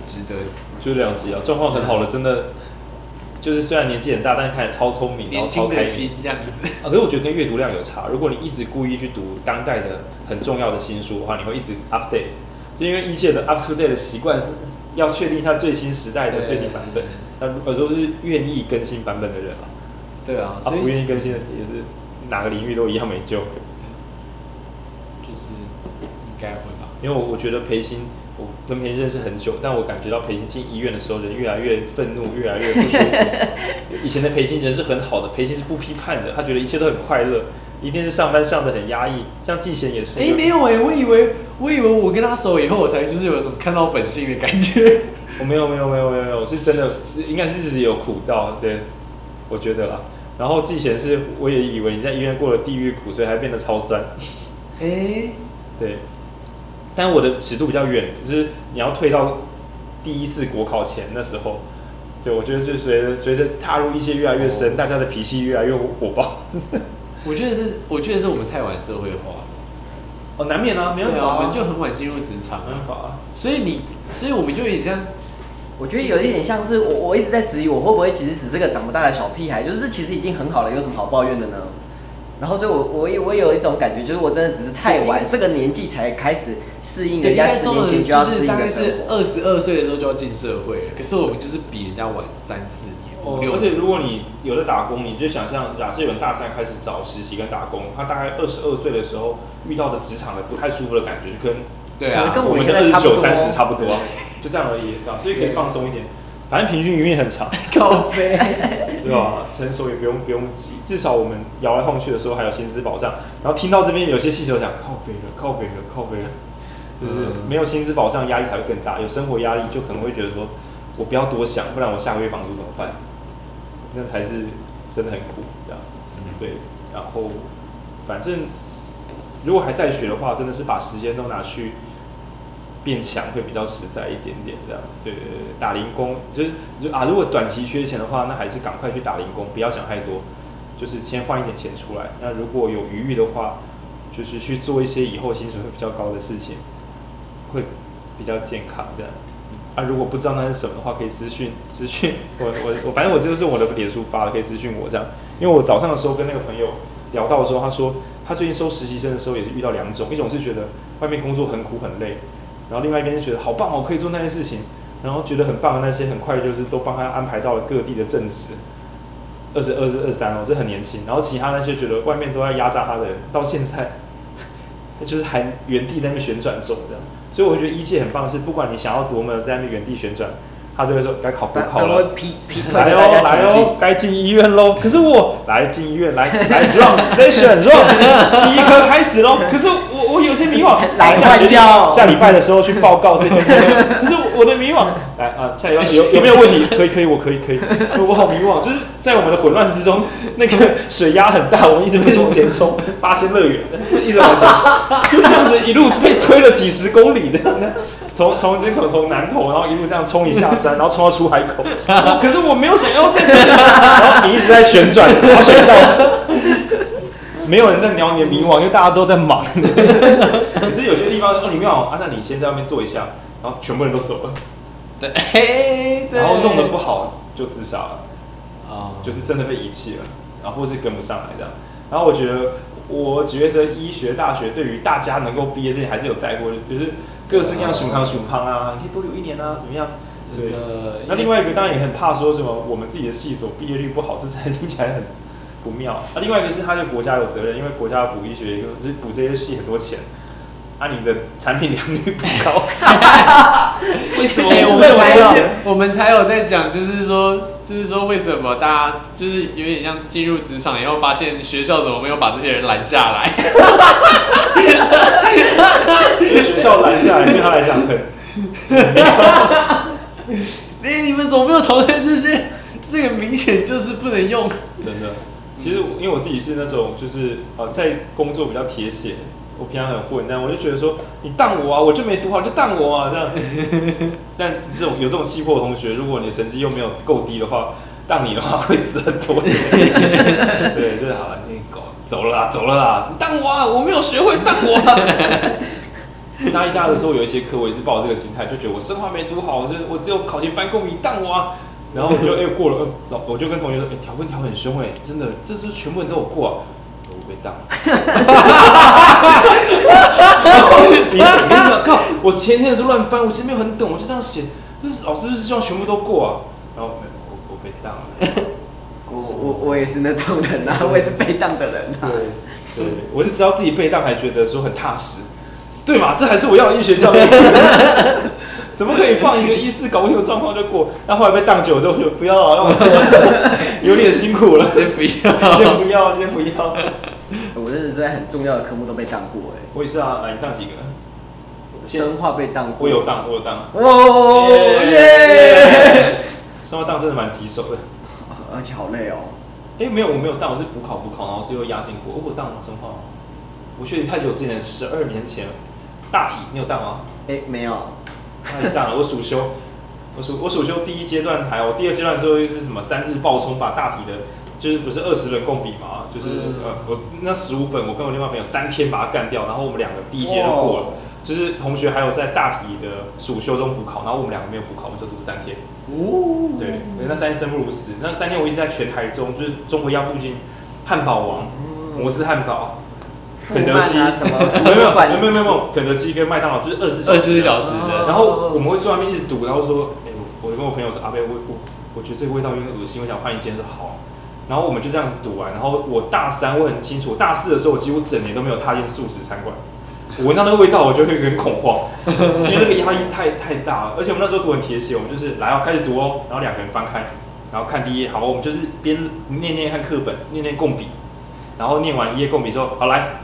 值得。就两极啊，状况很好了，真的就是虽然年纪很大，但是看起来超聪明，然后超开心这样子。啊，可是我觉得跟阅读量有差。如果你一直故意去读当代的很重要的新书的话，你会一直 update，就因为一切的 up to date 的习惯是要确定它最新时代的最新版本。那有时候是愿意更新版本的人啊，对啊，啊不愿意更新的也是哪个领域都一样没救，就是应该会吧。因为我我觉得培新，我跟培新认识很久，但我感觉到培新进医院的时候人越来越愤怒，越来越不舒服。以前的培新人是很好的，培新是不批判的，他觉得一切都很快乐，一定是上班上的很压抑。像季贤也是，哎、欸，没有哎、欸，我以为我以为我跟他熟以后，我才就是有一种看到本性的感觉。我没有没有没有没有没有，是真的，应该是日子有苦到，对，我觉得啦。然后季贤是，我也以为你在医院过了地狱苦，所以还变得超酸。哎、欸，对。但我的尺度比较远，就是你要退到第一次国考前那时候，对，我觉得就随着随着踏入一些越来越深，哦、大家的脾气越来越火爆。我觉得是，我觉得是我们太晚社会化。哦，难免啊，没办法、啊，我们就很晚进入职场，没办法、啊。所以你，所以我们就有点像。我觉得有一点像是我，我一直在质疑我会不会其实只是个长不大的小屁孩，就是这其实已经很好了，有什么好抱怨的呢？然后，所以我我也我有一种感觉，就是我真的只是太晚这个年纪才开始适应人家十年前就要适应的是二十二岁的时候就要进社会了，可是我们就是比人家晚三四年。哦，而且如果你有的打工，你就想象，假设有人大三开始找实习跟打工，他大概二十二岁的时候遇到的职场的不太舒服的感觉，就跟对啊，跟我们现在二十九三十差不多，就这样而已，对吧，所以可以放松一点。反正平均余命很长，靠北，对吧？成熟也不用不用急，至少我们摇来晃去的时候还有薪资保障。然后听到这边有些细球讲靠北了，靠北了，靠北了，就是没有薪资保障，压力才会更大。有生活压力就可能会觉得说，我不要多想，不然我下个月房租怎么办？那才是真的很苦，这样。对，然后反正如果还在学的话，真的是把时间都拿去。变强会比较实在一点点，这样对对对，打零工就是就啊，如果短期缺钱的话，那还是赶快去打零工，不要想太多，就是先换一点钱出来。那如果有余裕的话，就是去做一些以后薪水会比较高的事情，会比较健康这样。啊，如果不知道那是什么的话，可以私讯 私讯我我我，反正我这个是我的脸书发的，可以私讯我这样。因为我早上的时候跟那个朋友聊到的时候，他说他最近收实习生的时候也是遇到两种，一种是觉得外面工作很苦很累。然后另外一边就觉得好棒哦，可以做那些事情，然后觉得很棒的那些，很快就是都帮他安排到了各地的正职，二十二、是二三哦，这很年轻。然后其他那些觉得外面都在压榨他的人，到现在，就是还原地在那旋转中的。所以我觉得一届很棒，是不管你想要多么在那原地旋转。他就会说该考补考了，来哦来哦，该进医院喽。可是我来进医院，来来 run station run，第一科开始喽。可是我我有些迷惘，来下学掉下礼拜的时候去报告这些。可是我的迷惘，来啊，下礼拜有有没有问题？可以可以，我可以可以。我好迷惘，就是在我们的混乱之中，那个水压很大，我们一直被往前冲，八仙乐园一直往前，就这样子一路被推了几十公里的。从从这口从南头，然后一路这样冲一下山，然后冲到出海口。可是我没有想要在这里，然后你一直在旋转滑水道，没有人在鸟你的迷惘，因为大家都在忙。可是有些地方哦，你没有啊，那你先在外面坐一下，然后全部人都走了。对，然后弄得不好就自杀了，啊，就是真的被遗弃了，然后或是跟不上来这样。然后我觉得，我觉得医学大学对于大家能够毕业这件还是有在乎的，就是各式各样熊康熊康啊，你可以多留一年啊，怎么样？对。那另外一个当然也很怕说什么我们自己的系所毕业率不好，这才听起来很不妙。那另外一个是他对国家有责任，因为国家要补医学，就是补这些系很多钱。啊，你的产品良率不高，为什么？欸、我们才有，我们才有在讲，就是说，就是说，为什么大家就是有点像进入职场以后，发现学校怎么没有把这些人拦下来？学校拦下来对他来讲很，哎，你们怎么没有淘汰这些？这个明显就是不能用。真的，其实因为我自己是那种，就是呃，在工作比较铁血。我平常很混，但我就觉得说，你当我啊，我就没读好，就当我啊，这样。但这种有这种气魄的同学，如果你成绩又没有够低的话，当你的话会死很多。对，就是好了，你狗走了啦，走了啦，你当我啊，我没有学会当我啊。大一、大二的时候有一些课，我也是抱这个心态，就觉得我生化没读好，我就我只有考前班公你当我啊。然后我就哎、欸、过了，老我就跟同学说，哎、欸，调分调很凶哎、欸，真的，这是全部人都有过啊。被当，然 后你你讲靠，我前天的时候乱翻，我其实没有很懂，我就这样写，就是老师就是希望全部都过啊，然后我我被当了，我我我也是那种人啊，我也是被当的人啊，对对，我是知道自己被当还觉得说很踏实，对嘛，这还是我要的医学教育。怎么可以放一个医师搞不清楚状况就过？那后来被当久之后就不要了，有点辛苦了，先不要，先不要，先不要。我真的是在很重要的科目都被当过哎。我也是啊，来你当几个？生化被当过。我有当，我有当。哦耶！生化当真的蛮棘手的，而且好累哦。哎，没有，我没有当，我是补考补考，然后最后压线过。我当生化，我确定太久之前，十二年前，大体你有当吗？哎，没有。太大了，我暑修，我暑我暑修第一阶段还有第二阶段的时候是什么三日爆冲，把大体的，就是不是二十人共笔嘛，就是、嗯、呃我那十五本我跟我另外朋友三天把它干掉，然后我们两个第一节就过了，就是同学还有在大体的暑修中补考，然后我们两个没有补考，我们就读三天。哦，对，那三天生不如死，那三天我一直在全台中，就是中国医药附近，汉堡王、摩斯汉堡。肯德基，什么 没有没有没有没有，肯德基跟麦当劳就是二十二十四小时的。然后我们会坐外面一直读，然后说，哎、欸，我我跟我朋友说，阿贝，我我我觉得这个味道有点恶心，我想换一间就好。然后我们就这样子读完。然后我大三我很清楚，大四的时候我几乎整年都没有踏进素食餐馆。我闻到那个味道，我就会很恐慌，因为那个压力太太大了。而且我们那时候读很铁血，我们就是来哦，开始读哦，然后两个人翻开，然后看第一页，好，我们就是边念念看课本，念念共笔，然后念完一页共笔之后，好来。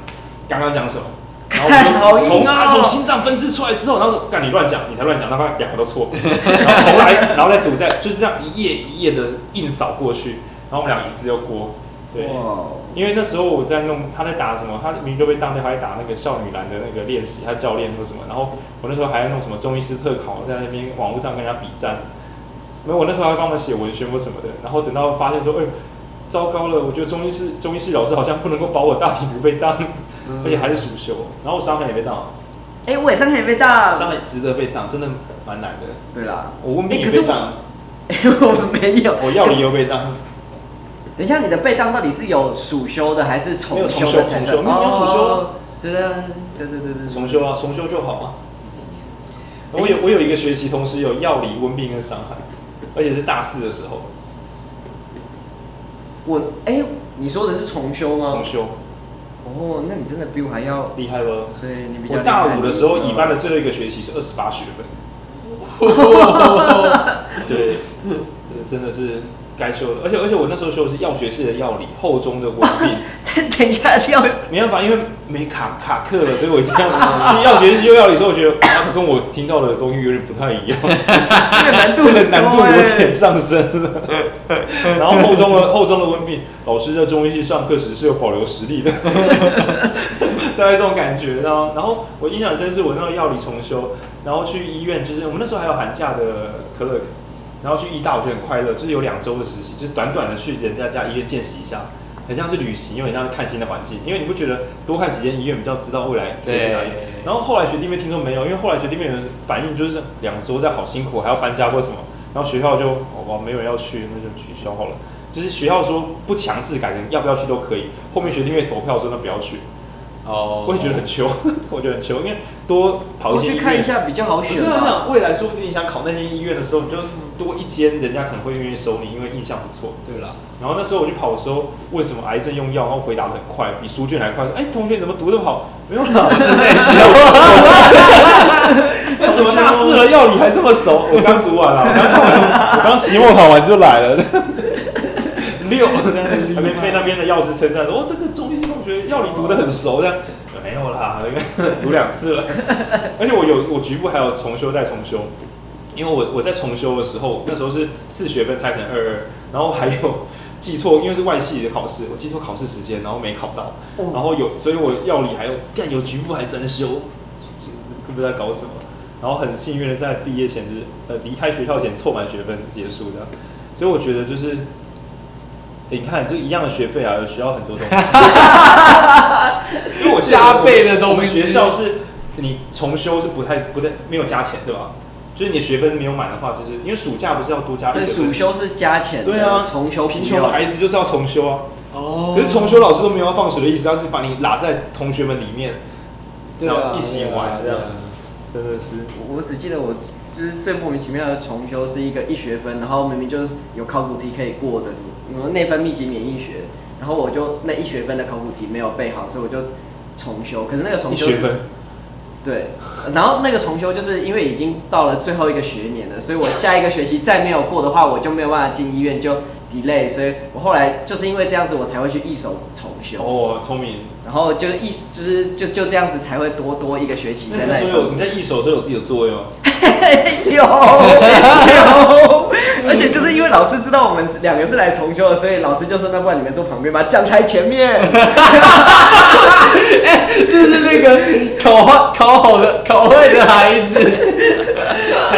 刚刚讲什么？然后从啊从心脏分支出来之后，然后说干你乱讲，你才乱讲，他两个都错，然后重来，然后再读在就是这样一页一页的硬扫过去，然后我们俩一次又过，对，因为那时候我在弄他在打什么，他明明就被当掉，还在打那个少女篮的那个练习，他教练或什么，然后我那时候还在弄什么中医师特考，在那边网络上跟人家比战，没有我那时候还帮他们写文宣或什么的，然后等到发现说，哎，糟糕了，我觉得中医师中医师老师好像不能够保我大体不被当。而且还是暑修，然后我伤痕也被当，哎、欸，我也伤痕也被当，伤痕值得被当，真的蛮难的。对啦，我问病也被当，哎、欸，我没有，我要理又被当。等一下，你的被当到底是有暑修的还是重修？重修，重修，没有暑修。对对对对对对，重修啊，重修就好啊。我有我有一个学期，同时有药理、温病跟伤害，而且是大四的时候。我哎、欸，你说的是重修吗？重修。哦，那你真的比我还要厉害了。对，你比较。我大五的时候，乙班的最后一个学期是二十八学分。对，真的是该修的。而且而且我那时候修的是药学系的药理，后中的温病。等一下，这样 没办法，因为没卡卡课了，所以我一定要去药学系修药理。所以我觉得 跟我听到的东西有点不太一样，这个难度的难度有点上升了。然后后中的后中的温病，老师在中医系上课时是有保留实力的，大概这种感觉。然后然后我印象很深是我那个药理重修，然后去医院，就是我们那时候还有寒假的可乐，然后去医大，我觉得很快乐，就是有两周的实习，就是短短的去人家家医院见习一下。很像是旅行，又很像是看新的环境，因为你不觉得多看几间医院比较知道未来可以去哪里？然后后来学弟妹听说没有，因为后来学弟妹的反应就是两周在好辛苦，还要搬家或什么，然后学校就哦没有人要去，那就取消好了。就是学校说不强制改成要不要去都可以，后面学弟妹投票说那不要去。哦，我也觉得很穷，我觉得很穷，因为多跑一些医院去看一下比较好选。不是啊，想未来说不定你想考那些医院的时候，你就多一间，人家可能会愿意收你，因为印象不错。对了，然后那时候我去跑的时候，为什么癌症用药？然后回答的很快，比书卷还快。说，哎，同学你怎么读的好？没有啦，我正在学。怎么大四了药理还这么熟？我刚读完了，我刚考完，我刚期末考完就来了。六，还没被那边的药师称赞说，哦，这个中医师同学药理读得很熟的。没有啦，读两次了。而且我有我局部还有重修再重修，因为我我在重修的时候，那时候是四学分拆成二二，然后还有 记错，因为是外系的考试，我记错考试时间，然后没考到，然后有，所以我药理还有干有局部还三修，不知道在搞什么。然后很幸运的在毕业前就是呃离开学校前凑满学分结束的，所以我觉得就是。你看，就一样的学费啊，有需要很多东西。因为我加倍的东西，我们学校是，你重修是不太不太没有加钱，对吧？就是你的学分没有满的话，就是因为暑假不是要多加一些。暑修是加钱。对啊，重修贫穷的孩子就是要重修啊。哦。可是重修老师都没有要放水的意思，他是把你拉在同学们里面，然后一起玩这样。真的是，我只记得我就是最莫名其妙的重修是一个一学分，然后明明就是有考古题可以过的。什么内分泌及免疫学，然后我就那一学分的考古题没有背好，所以我就重修。可是那个重修，对，然后那个重修就是因为已经到了最后一个学年了，所以我下一个学期再没有过的话，我就没有办法进医院，就 delay。所以我后来就是因为这样子，我才会去一手重修。哦，聪明。然后就一就是就就这样子才会多多一个学期在那里。所以有你在一手都有自己的座位吗？有有，而且就是因为老师知道我们两个是来重修的，所以老师就说：“那不然你们坐旁边吧，讲台前面。”哎，这是那个考好考好的考坏的孩子，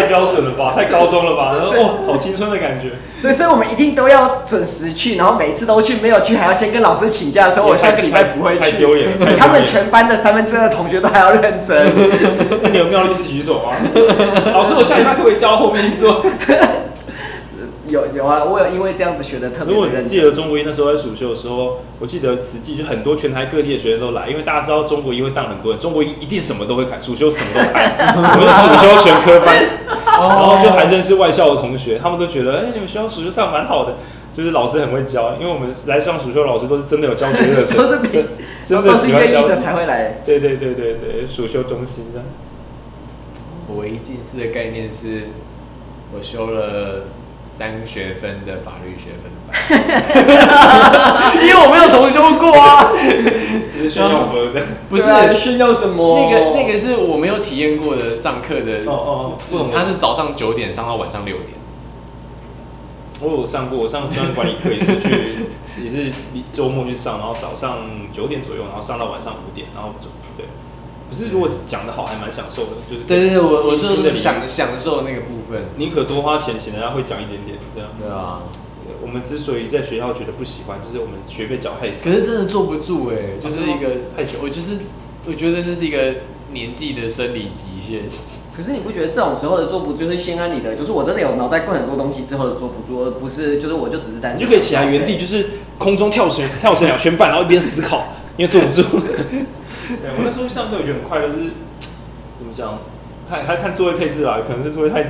标准了吧？太高中了吧？然后哦，好青春的感觉。所以，所以我们一定都要准时去，然后每一次都去，没有去还要先跟老师请假，说我下个礼拜不会去。丢脸！他们全班的三分之二的同学都还要认真。那你有妙丽是举手吗？老师，我下礼拜可不可以调到后面去做？有有啊，我有因为这样子学的特别认真。如果你记得中国音那时候在暑修的时候，我记得慈济就很多全台各地的学生都来，因为大家知道中国音会当很多人，中国音一定什么都会开，暑修什么都开，我们暑修全科班，然后就还认识外校的同学，他们都觉得，哎、欸，你们学校暑修上蛮好的，就是老师很会教，因为我们来上暑修老师都是真的有教学热忱，都是真真的喜欢教的才会来。对对对对对，暑修中心这样。我唯一近视的概念是，我修了。三学分的法律学分班，因为我没有重修过啊。是炫耀的，不是炫耀什么？那个那个是我没有体验过的上课的。哦哦，他是早上九点上到晚上六点。我有上过，我上专业管理课也是去，也是周末去上，然后早上九点左右，然后上到晚上五点，然后走。对。可是如果讲的好，还蛮享受的，就是对对对，我我就是享享受那个部分。宁可多花钱，请人家会讲一点点，这样。对啊，我们之所以在学校觉得不喜欢，就是我们学费缴太少。可是真的坐不住哎、欸，就是一个太久。我就是我觉得这是一个年纪的生理极限。可是你不觉得这种时候的坐不住就是心安理得？就是我真的有脑袋灌很多东西之后的坐不住，而不是就是我就只是单纯。你就可以起来原地，就是空中跳绳，跳绳两圈半，然后一边思考，因为坐不住。对，我那时候去上课，我觉得很快乐，就是怎么讲，看还看座位配置啦，可能是座位太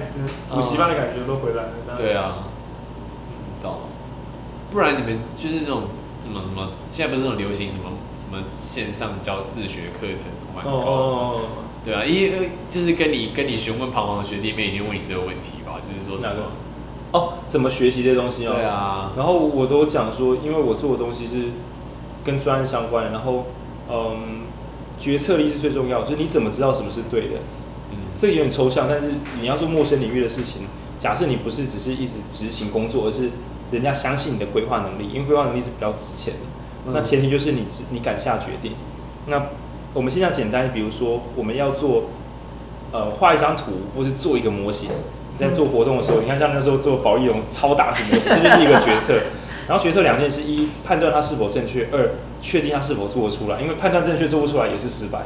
补习班的感觉都回来了。嗯、对啊，不知道，不然你们就是这种怎么怎么，现在不是那种流行什么什么线上教自学课程蛮高的哦，哦，对啊，因为就是跟你跟你询问彷徨的学弟妹，一定问你这个问题吧，就是说什么哦，怎么学习这些东西哦？对啊，然后我都讲说，因为我做的东西是跟专业相关的，然后嗯。决策力是最重要的，就是你怎么知道什么是对的？嗯，这个有点抽象，但是你要做陌生领域的事情，假设你不是只是一直执行工作，而是人家相信你的规划能力，因为规划能力是比较值钱的。嗯、那前提就是你你敢下决定。那我们现在简单，比如说我们要做，呃，画一张图，或是做一个模型。你在做活动的时候，你看像那时候做保丽龙超大型模型，这就是一个决策。然后决策两件事：一，判断它是否正确；二，确定它是否做得出来。因为判断正确做不出来也是失败。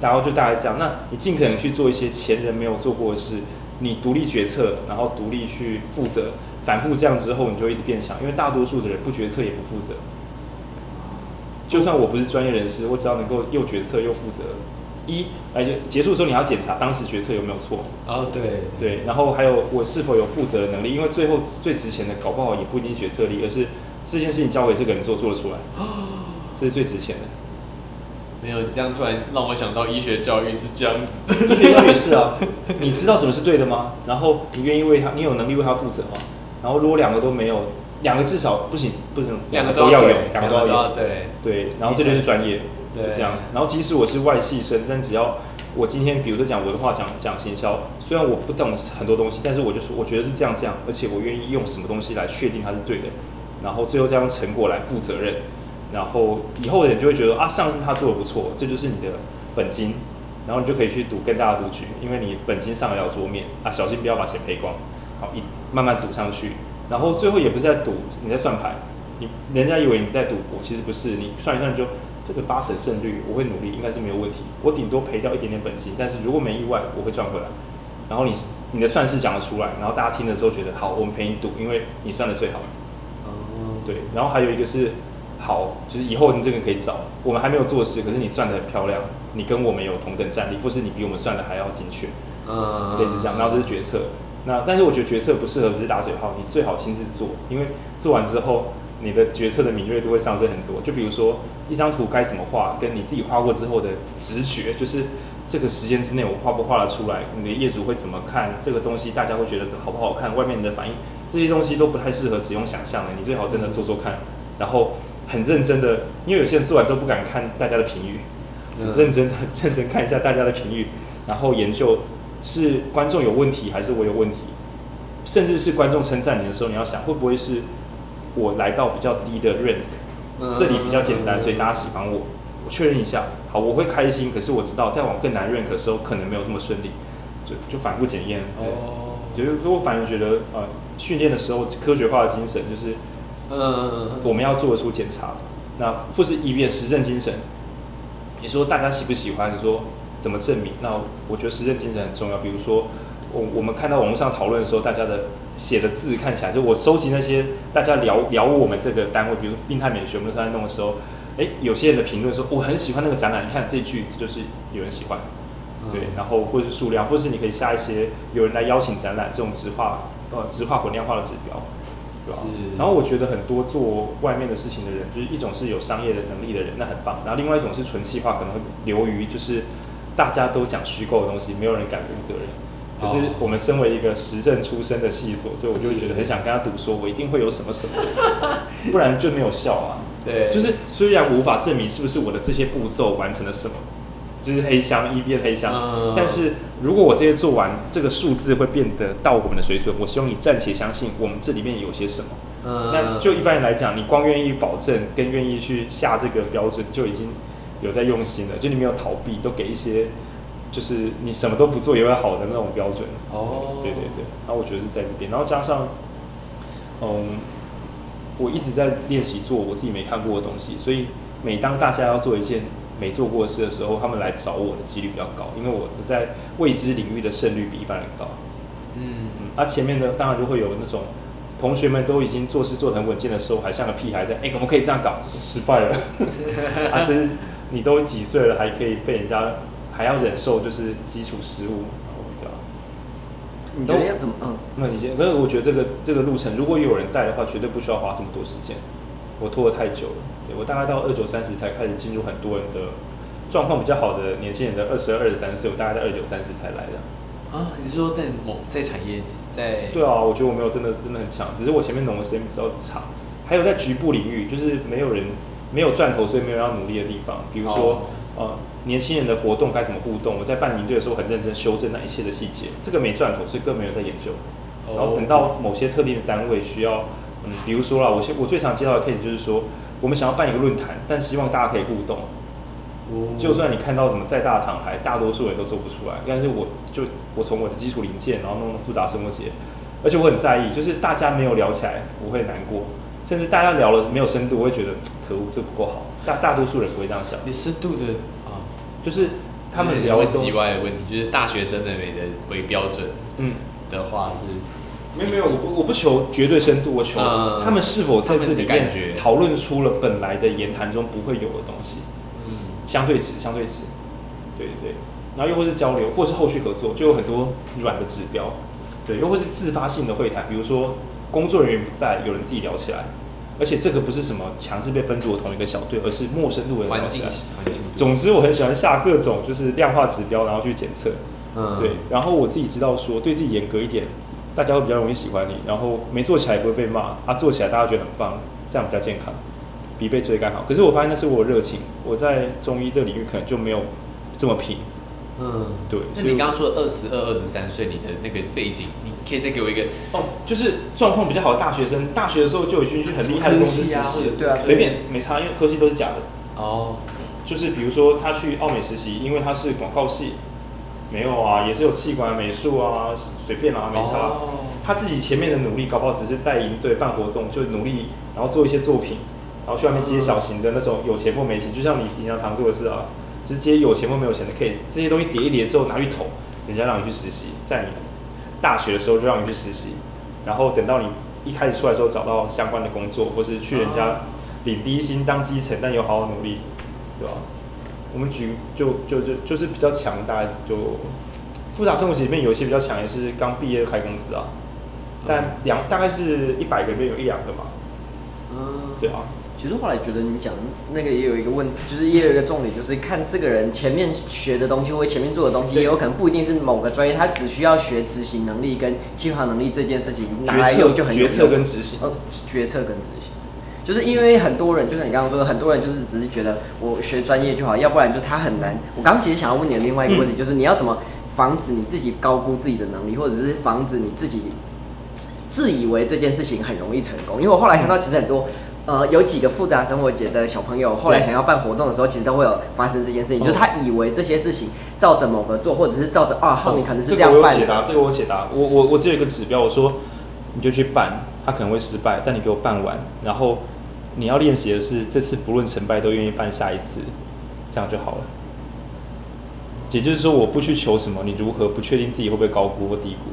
然后就大概这样。那你尽可能去做一些前人没有做过的事，你独立决策，然后独立去负责。反复这样之后，你就一直变强，因为大多数的人不决策也不负责。就算我不是专业人士，我只要能够又决策又负责，一来就结束的时候你要检查当时决策有没有错。哦，对对，然后还有我是否有负责的能力，因为最后最值钱的搞不好也不一定决策力，而是这件事情交给这个人做做得出来，这是最值钱的。没有，你这样突然让我想到医学教育是这样子，医学教育也是啊，你知道什么是对的吗？然后你愿意为他，你有能力为他负责吗？然后如果两个都没有，两个至少不行，不行，两个都要有，两个都要有，对对，然后这就是专业，对就这样。然后即使我是外系生，但只要我今天比如说讲文化，讲讲行销，虽然我不懂很多东西，但是我就说我觉得是这样这样，而且我愿意用什么东西来确定它是对的，然后最后再用成果来负责任。然后以后的人就会觉得啊，上次他做的不错，这就是你的本金，然后你就可以去赌更大的赌局，因为你本金上得了桌面啊，小心不要把钱赔光，好，一慢慢赌上去，然后最后也不是在赌，你在算牌，你人家以为你在赌博，其实不是，你算一算就这个八成胜率，我会努力，应该是没有问题，我顶多赔掉一点点本金，但是如果没意外，我会赚回来，然后你你的算式讲得出来，然后大家听了之后觉得好，我们陪你赌，因为你算的最好，嗯，对，然后还有一个是。好，就是以后你这个可以找，我们还没有做事，可是你算的很漂亮，你跟我们有同等战力，或是你比我们算的还要精确，嗯，类似这样，然后这是决策。那但是我觉得决策不适合只是打嘴炮，你最好亲自做，因为做完之后，你的决策的敏锐度会上升很多。就比如说一张图该怎么画，跟你自己画过之后的直觉，就是这个时间之内我画不画得出来，你的业主会怎么看这个东西，大家会觉得好不好看，外面的反应，这些东西都不太适合只用想象的，你最好真的做做看，然后。很认真的，因为有些人做完之后不敢看大家的评语，很认真的认真看一下大家的评语，然后研究是观众有问题还是我有问题，甚至是观众称赞你的时候，你要想会不会是我来到比较低的 rank，这里比较简单，所以大家喜欢我，我确认一下，好，我会开心，可是我知道再往更难 rank 的时候可能没有这么顺利，就就反复检验。哦，就是说我反而觉得呃，训练的时候科学化的精神就是。嗯，我们要做得出检查。那复试一遍实证精神，你说大家喜不喜欢？你说怎么证明？那我觉得实证精神很重要。比如说，我我们看到网络上讨论的时候，大家的写的字看起来，就我收集那些大家聊聊我们这个单位，比如病态美学，我们在弄的时候，哎，有些人的评论说我很喜欢那个展览，你看这句这就是有人喜欢，对，然后或者是数量，或者是你可以下一些有人来邀请展览这种直化呃直化混量化的指标。对吧？然后我觉得很多做外面的事情的人，就是一种是有商业的能力的人，那很棒。然后另外一种是纯气化，可能会流于就是大家都讲虚构的东西，没有人敢负责任。可是我们身为一个实证出身的系所，所以我就会觉得很想跟他赌，说我一定会有什么什么，不然就没有效嘛。对，就是虽然无法证明是不是我的这些步骤完成了什么。就是黑箱一变黑箱，嗯、但是如果我这些做完，这个数字会变得到我们的水准。我希望你暂且相信我们这里面有些什么。嗯，那就一般人来讲，你光愿意保证跟愿意去下这个标准，就已经有在用心了。就你没有逃避，都给一些，就是你什么都不做也会好的那种标准。哦，对对对。然后我觉得是在这边，然后加上，嗯，我一直在练习做我自己没看过的东西，所以每当大家要做一件。没做过的事的时候，他们来找我的几率比较高，因为我在未知领域的胜率比一般人高。嗯嗯，那、啊、前面呢当然就会有那种同学们都已经做事做得很稳健的时候，还像个屁孩在，哎，怎么可以这样搞？失败了。啊，真是你都几岁了，还可以被人家还要忍受就是基础失误，对吧？你觉得要怎么？嗯，那你先，可是我觉得这个这个路程，如果有人带的话，绝对不需要花这么多时间。我拖得太久了，对，我大概到二九三十才开始进入很多人的状况比较好的年轻人的二十二、二十三岁，我大概在二九三十才来的。啊，你是说在某在产业在？对啊，我觉得我没有真的真的很强，只是我前面弄的时间比较长，还有在局部领域，就是没有人没有赚头，所以没有要努力的地方。比如说，哦、呃，年轻人的活动该怎么互动？我在办营队的时候很认真修正那一切的细节，这个没赚头，所以更没有在研究。然后等到某些特定的单位需要。嗯，比如说啦，我我最常接到的 case 就是说，我们想要办一个论坛，但希望大家可以互动。哦。就算你看到什么再大的厂牌，大多数人都做不出来。但是我就我从我的基础零件，然后弄复杂生活节，而且我很在意，就是大家没有聊起来，我会难过。甚至大家聊了没有深度，我会觉得可恶，这不够好。大大多数人不会这样想。你深度的啊，就是他们聊问题外的问题，就是大学生的美的为标准。嗯，的话是。没有没有，我不我不求绝对深度，我求他们是否在这里面讨论出了本来的言谈中不会有的东西，嗯，相对值相对值，对对对，然后又或是交流，或是后续合作，就有很多软的指标，对，又或是自发性的会谈，比如说工作人员不在，有人自己聊起来，而且这个不是什么强制被分组的同一个小队，而是陌生路人聊起来，总之我很喜欢下各种就是量化指标，然后去检测，嗯，对，然后我自己知道说对自己严格一点。大家会比较容易喜欢你，然后没做起来也不会被骂，啊，做起来大家觉得很棒，这样比较健康，比被追赶好。可是我发现那是我的热情，我在中医这领域可能就没有这么拼。嗯，对。那你刚刚说的二十二、二十三岁，你的那个背景，你可以再给我一个哦，就是状况比较好的大学生，大学的时候就有去去很厉害的公司实习，对啊，随便没差，因为科技都是假的。哦，就是比如说他去奥美实习，因为他是广告系。没有啊，也是有器管、美术啊，随便啊，没差。Oh. 他自己前面的努力，搞不好只是带营队办活动，就努力，然后做一些作品，然后去外面接小型的那种有钱或没钱，就像你平常常做的事啊，就是接有钱或没有钱的 case，这些东西叠一叠之后拿去投，人家让你去实习，在你大学的时候就让你去实习，然后等到你一开始出来的时候找到相关的工作，或是去人家领低薪当基层，但有好好努力，对吧？我们举就就就就是比较强大，就复杂生活里面有一些比较强，也是刚毕业开公司啊，但两大概是一百个里面有一两个嘛。嗯，对啊。其实后来觉得你讲那个也有一个问题，就是也有一个重点，就是看这个人前面学的东西或者前面做的东西，也有可能不一定是某个专业，他只需要学执行能力跟计划能力这件事情拿来用就很。决策跟执行。呃，决策跟执行。就是因为很多人，就像你刚刚说的，很多人就是只是觉得我学专业就好，要不然就是他很难。我刚刚其实想要问你的另外一个问题，就是你要怎么防止你自己高估自己的能力，或者是防止你自己自以为这件事情很容易成功？因为我后来看到，其实很多呃有几个复杂生活节的小朋友，后来想要办活动的时候，其实都会有发生这件事情，就是他以为这些事情照着某个做，或者是照着啊后面可能是这样办的。这个我有解答，这个我有解答。我我我只有一个指标，我说你就去办，他可能会失败，但你给我办完，然后。你要练习的是，这次不论成败都愿意办下一次，这样就好了。也就是说，我不去求什么，你如何不确定自己会不会高估或低估？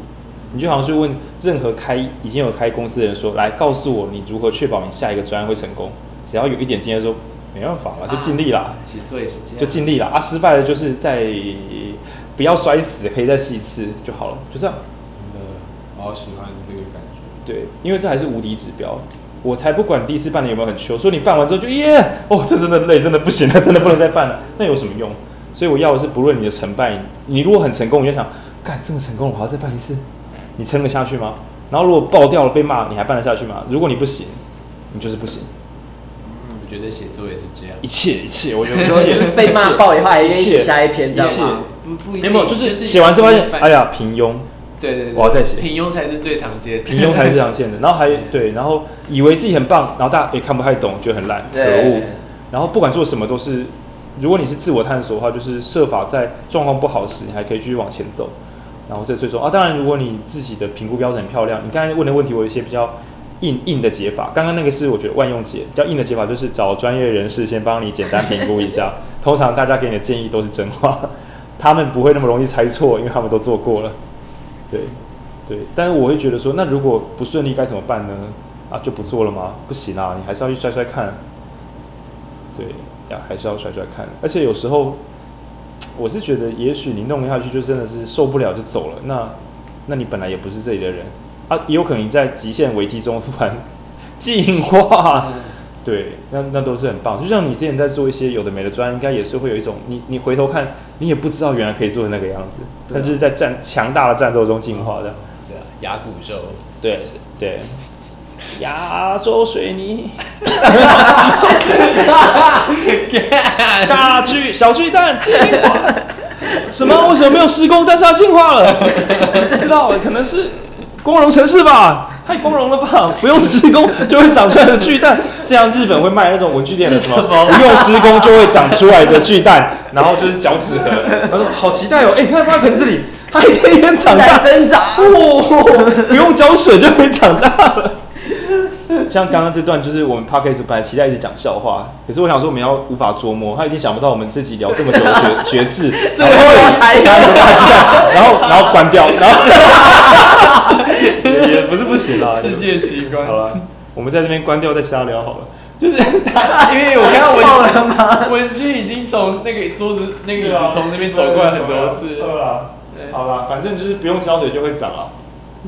你就好像去问任何开已经有开公司的人说，来告诉我你如何确保你下一个专案会成功？只要有一点经验，说没办法了，就尽力啦。其实做也是这样，就尽力了。啊，失败了就是在不要摔死，可以再试一次就好了，就这样。真的，我好喜欢这个感觉。对，因为这还是无敌指标。我才不管第一次办的有没有很糗，说你办完之后就耶，哦，这真的累，真的不行了，真的不能再办了，那有什么用？所以我要的是不论你的成败，你如果很成功，你就想，干这么成功，我还要再办一次，你撑得下去吗？然后如果爆掉了被骂，你还办得下去吗？如果你不行，你就是不行。嗯，我觉得写作也是这样，一切一切，我觉得一切 被骂爆以后还愿意写下一篇，这样吗？不不，没有，就是写完之后发现，哎呀，平庸。对对对，我要再写。平庸才是最常见的，平庸才是最常见的。然后还 对，然后以为自己很棒，然后大家也看不太懂，觉得很烂，可恶。然后不管做什么都是，如果你是自我探索的话，就是设法在状况不好时，你还可以继续往前走。然后这最重要啊。当然，如果你自己的评估标准很漂亮，你刚才问的问题，我有一些比较硬硬的解法。刚刚那个是我觉得万用解，比较硬的解法就是找专业人士先帮你简单评估一下。通常大家给你的建议都是真话，他们不会那么容易猜错，因为他们都做过了。对，对，但是我会觉得说，那如果不顺利该怎么办呢？啊，就不做了吗？不行啊，你还是要去摔摔看。对呀，还是要摔摔看。而且有时候，我是觉得，也许你弄下去就真的是受不了就走了。那，那你本来也不是这里的人啊，也有可能你在极限危机中突然 进化。对，那那都是很棒。就像你之前在做一些有的没的专，应该也是会有一种你你回头看，你也不知道原来可以做的那个样子。但就是在战强大的战斗中进化的。对啊，亚古兽。对，对。亚洲水泥。大巨小巨蛋进化。什么？为什么没有施工，但是它进化了？不知道，可能是光荣城市吧。太光荣了吧！不用施工就会长出来的巨蛋，这样日本会卖那种文具店的什么？不用施工就会长出来的巨蛋，然后就是脚趾盒。他说好期待哦！哎、欸，你看放在盆子里，它一天天长大生长，哇、哦！不用浇水就会长大了。像刚刚这段，就是我们 Podcast 本来期待一直讲笑话，可是我想说我们要无法捉摸，他一定想不到我们自己聊这么久的学 学制，最后要猜一下，然后然后关掉，然后也也不是不行啊，世界奇观。好了，我们在这边关掉再瞎聊好了。就是因为我看到文文君已经从那个桌子那个椅子从那边走过来很多次。对啊，好了，反正就是不用浇水就会长啊。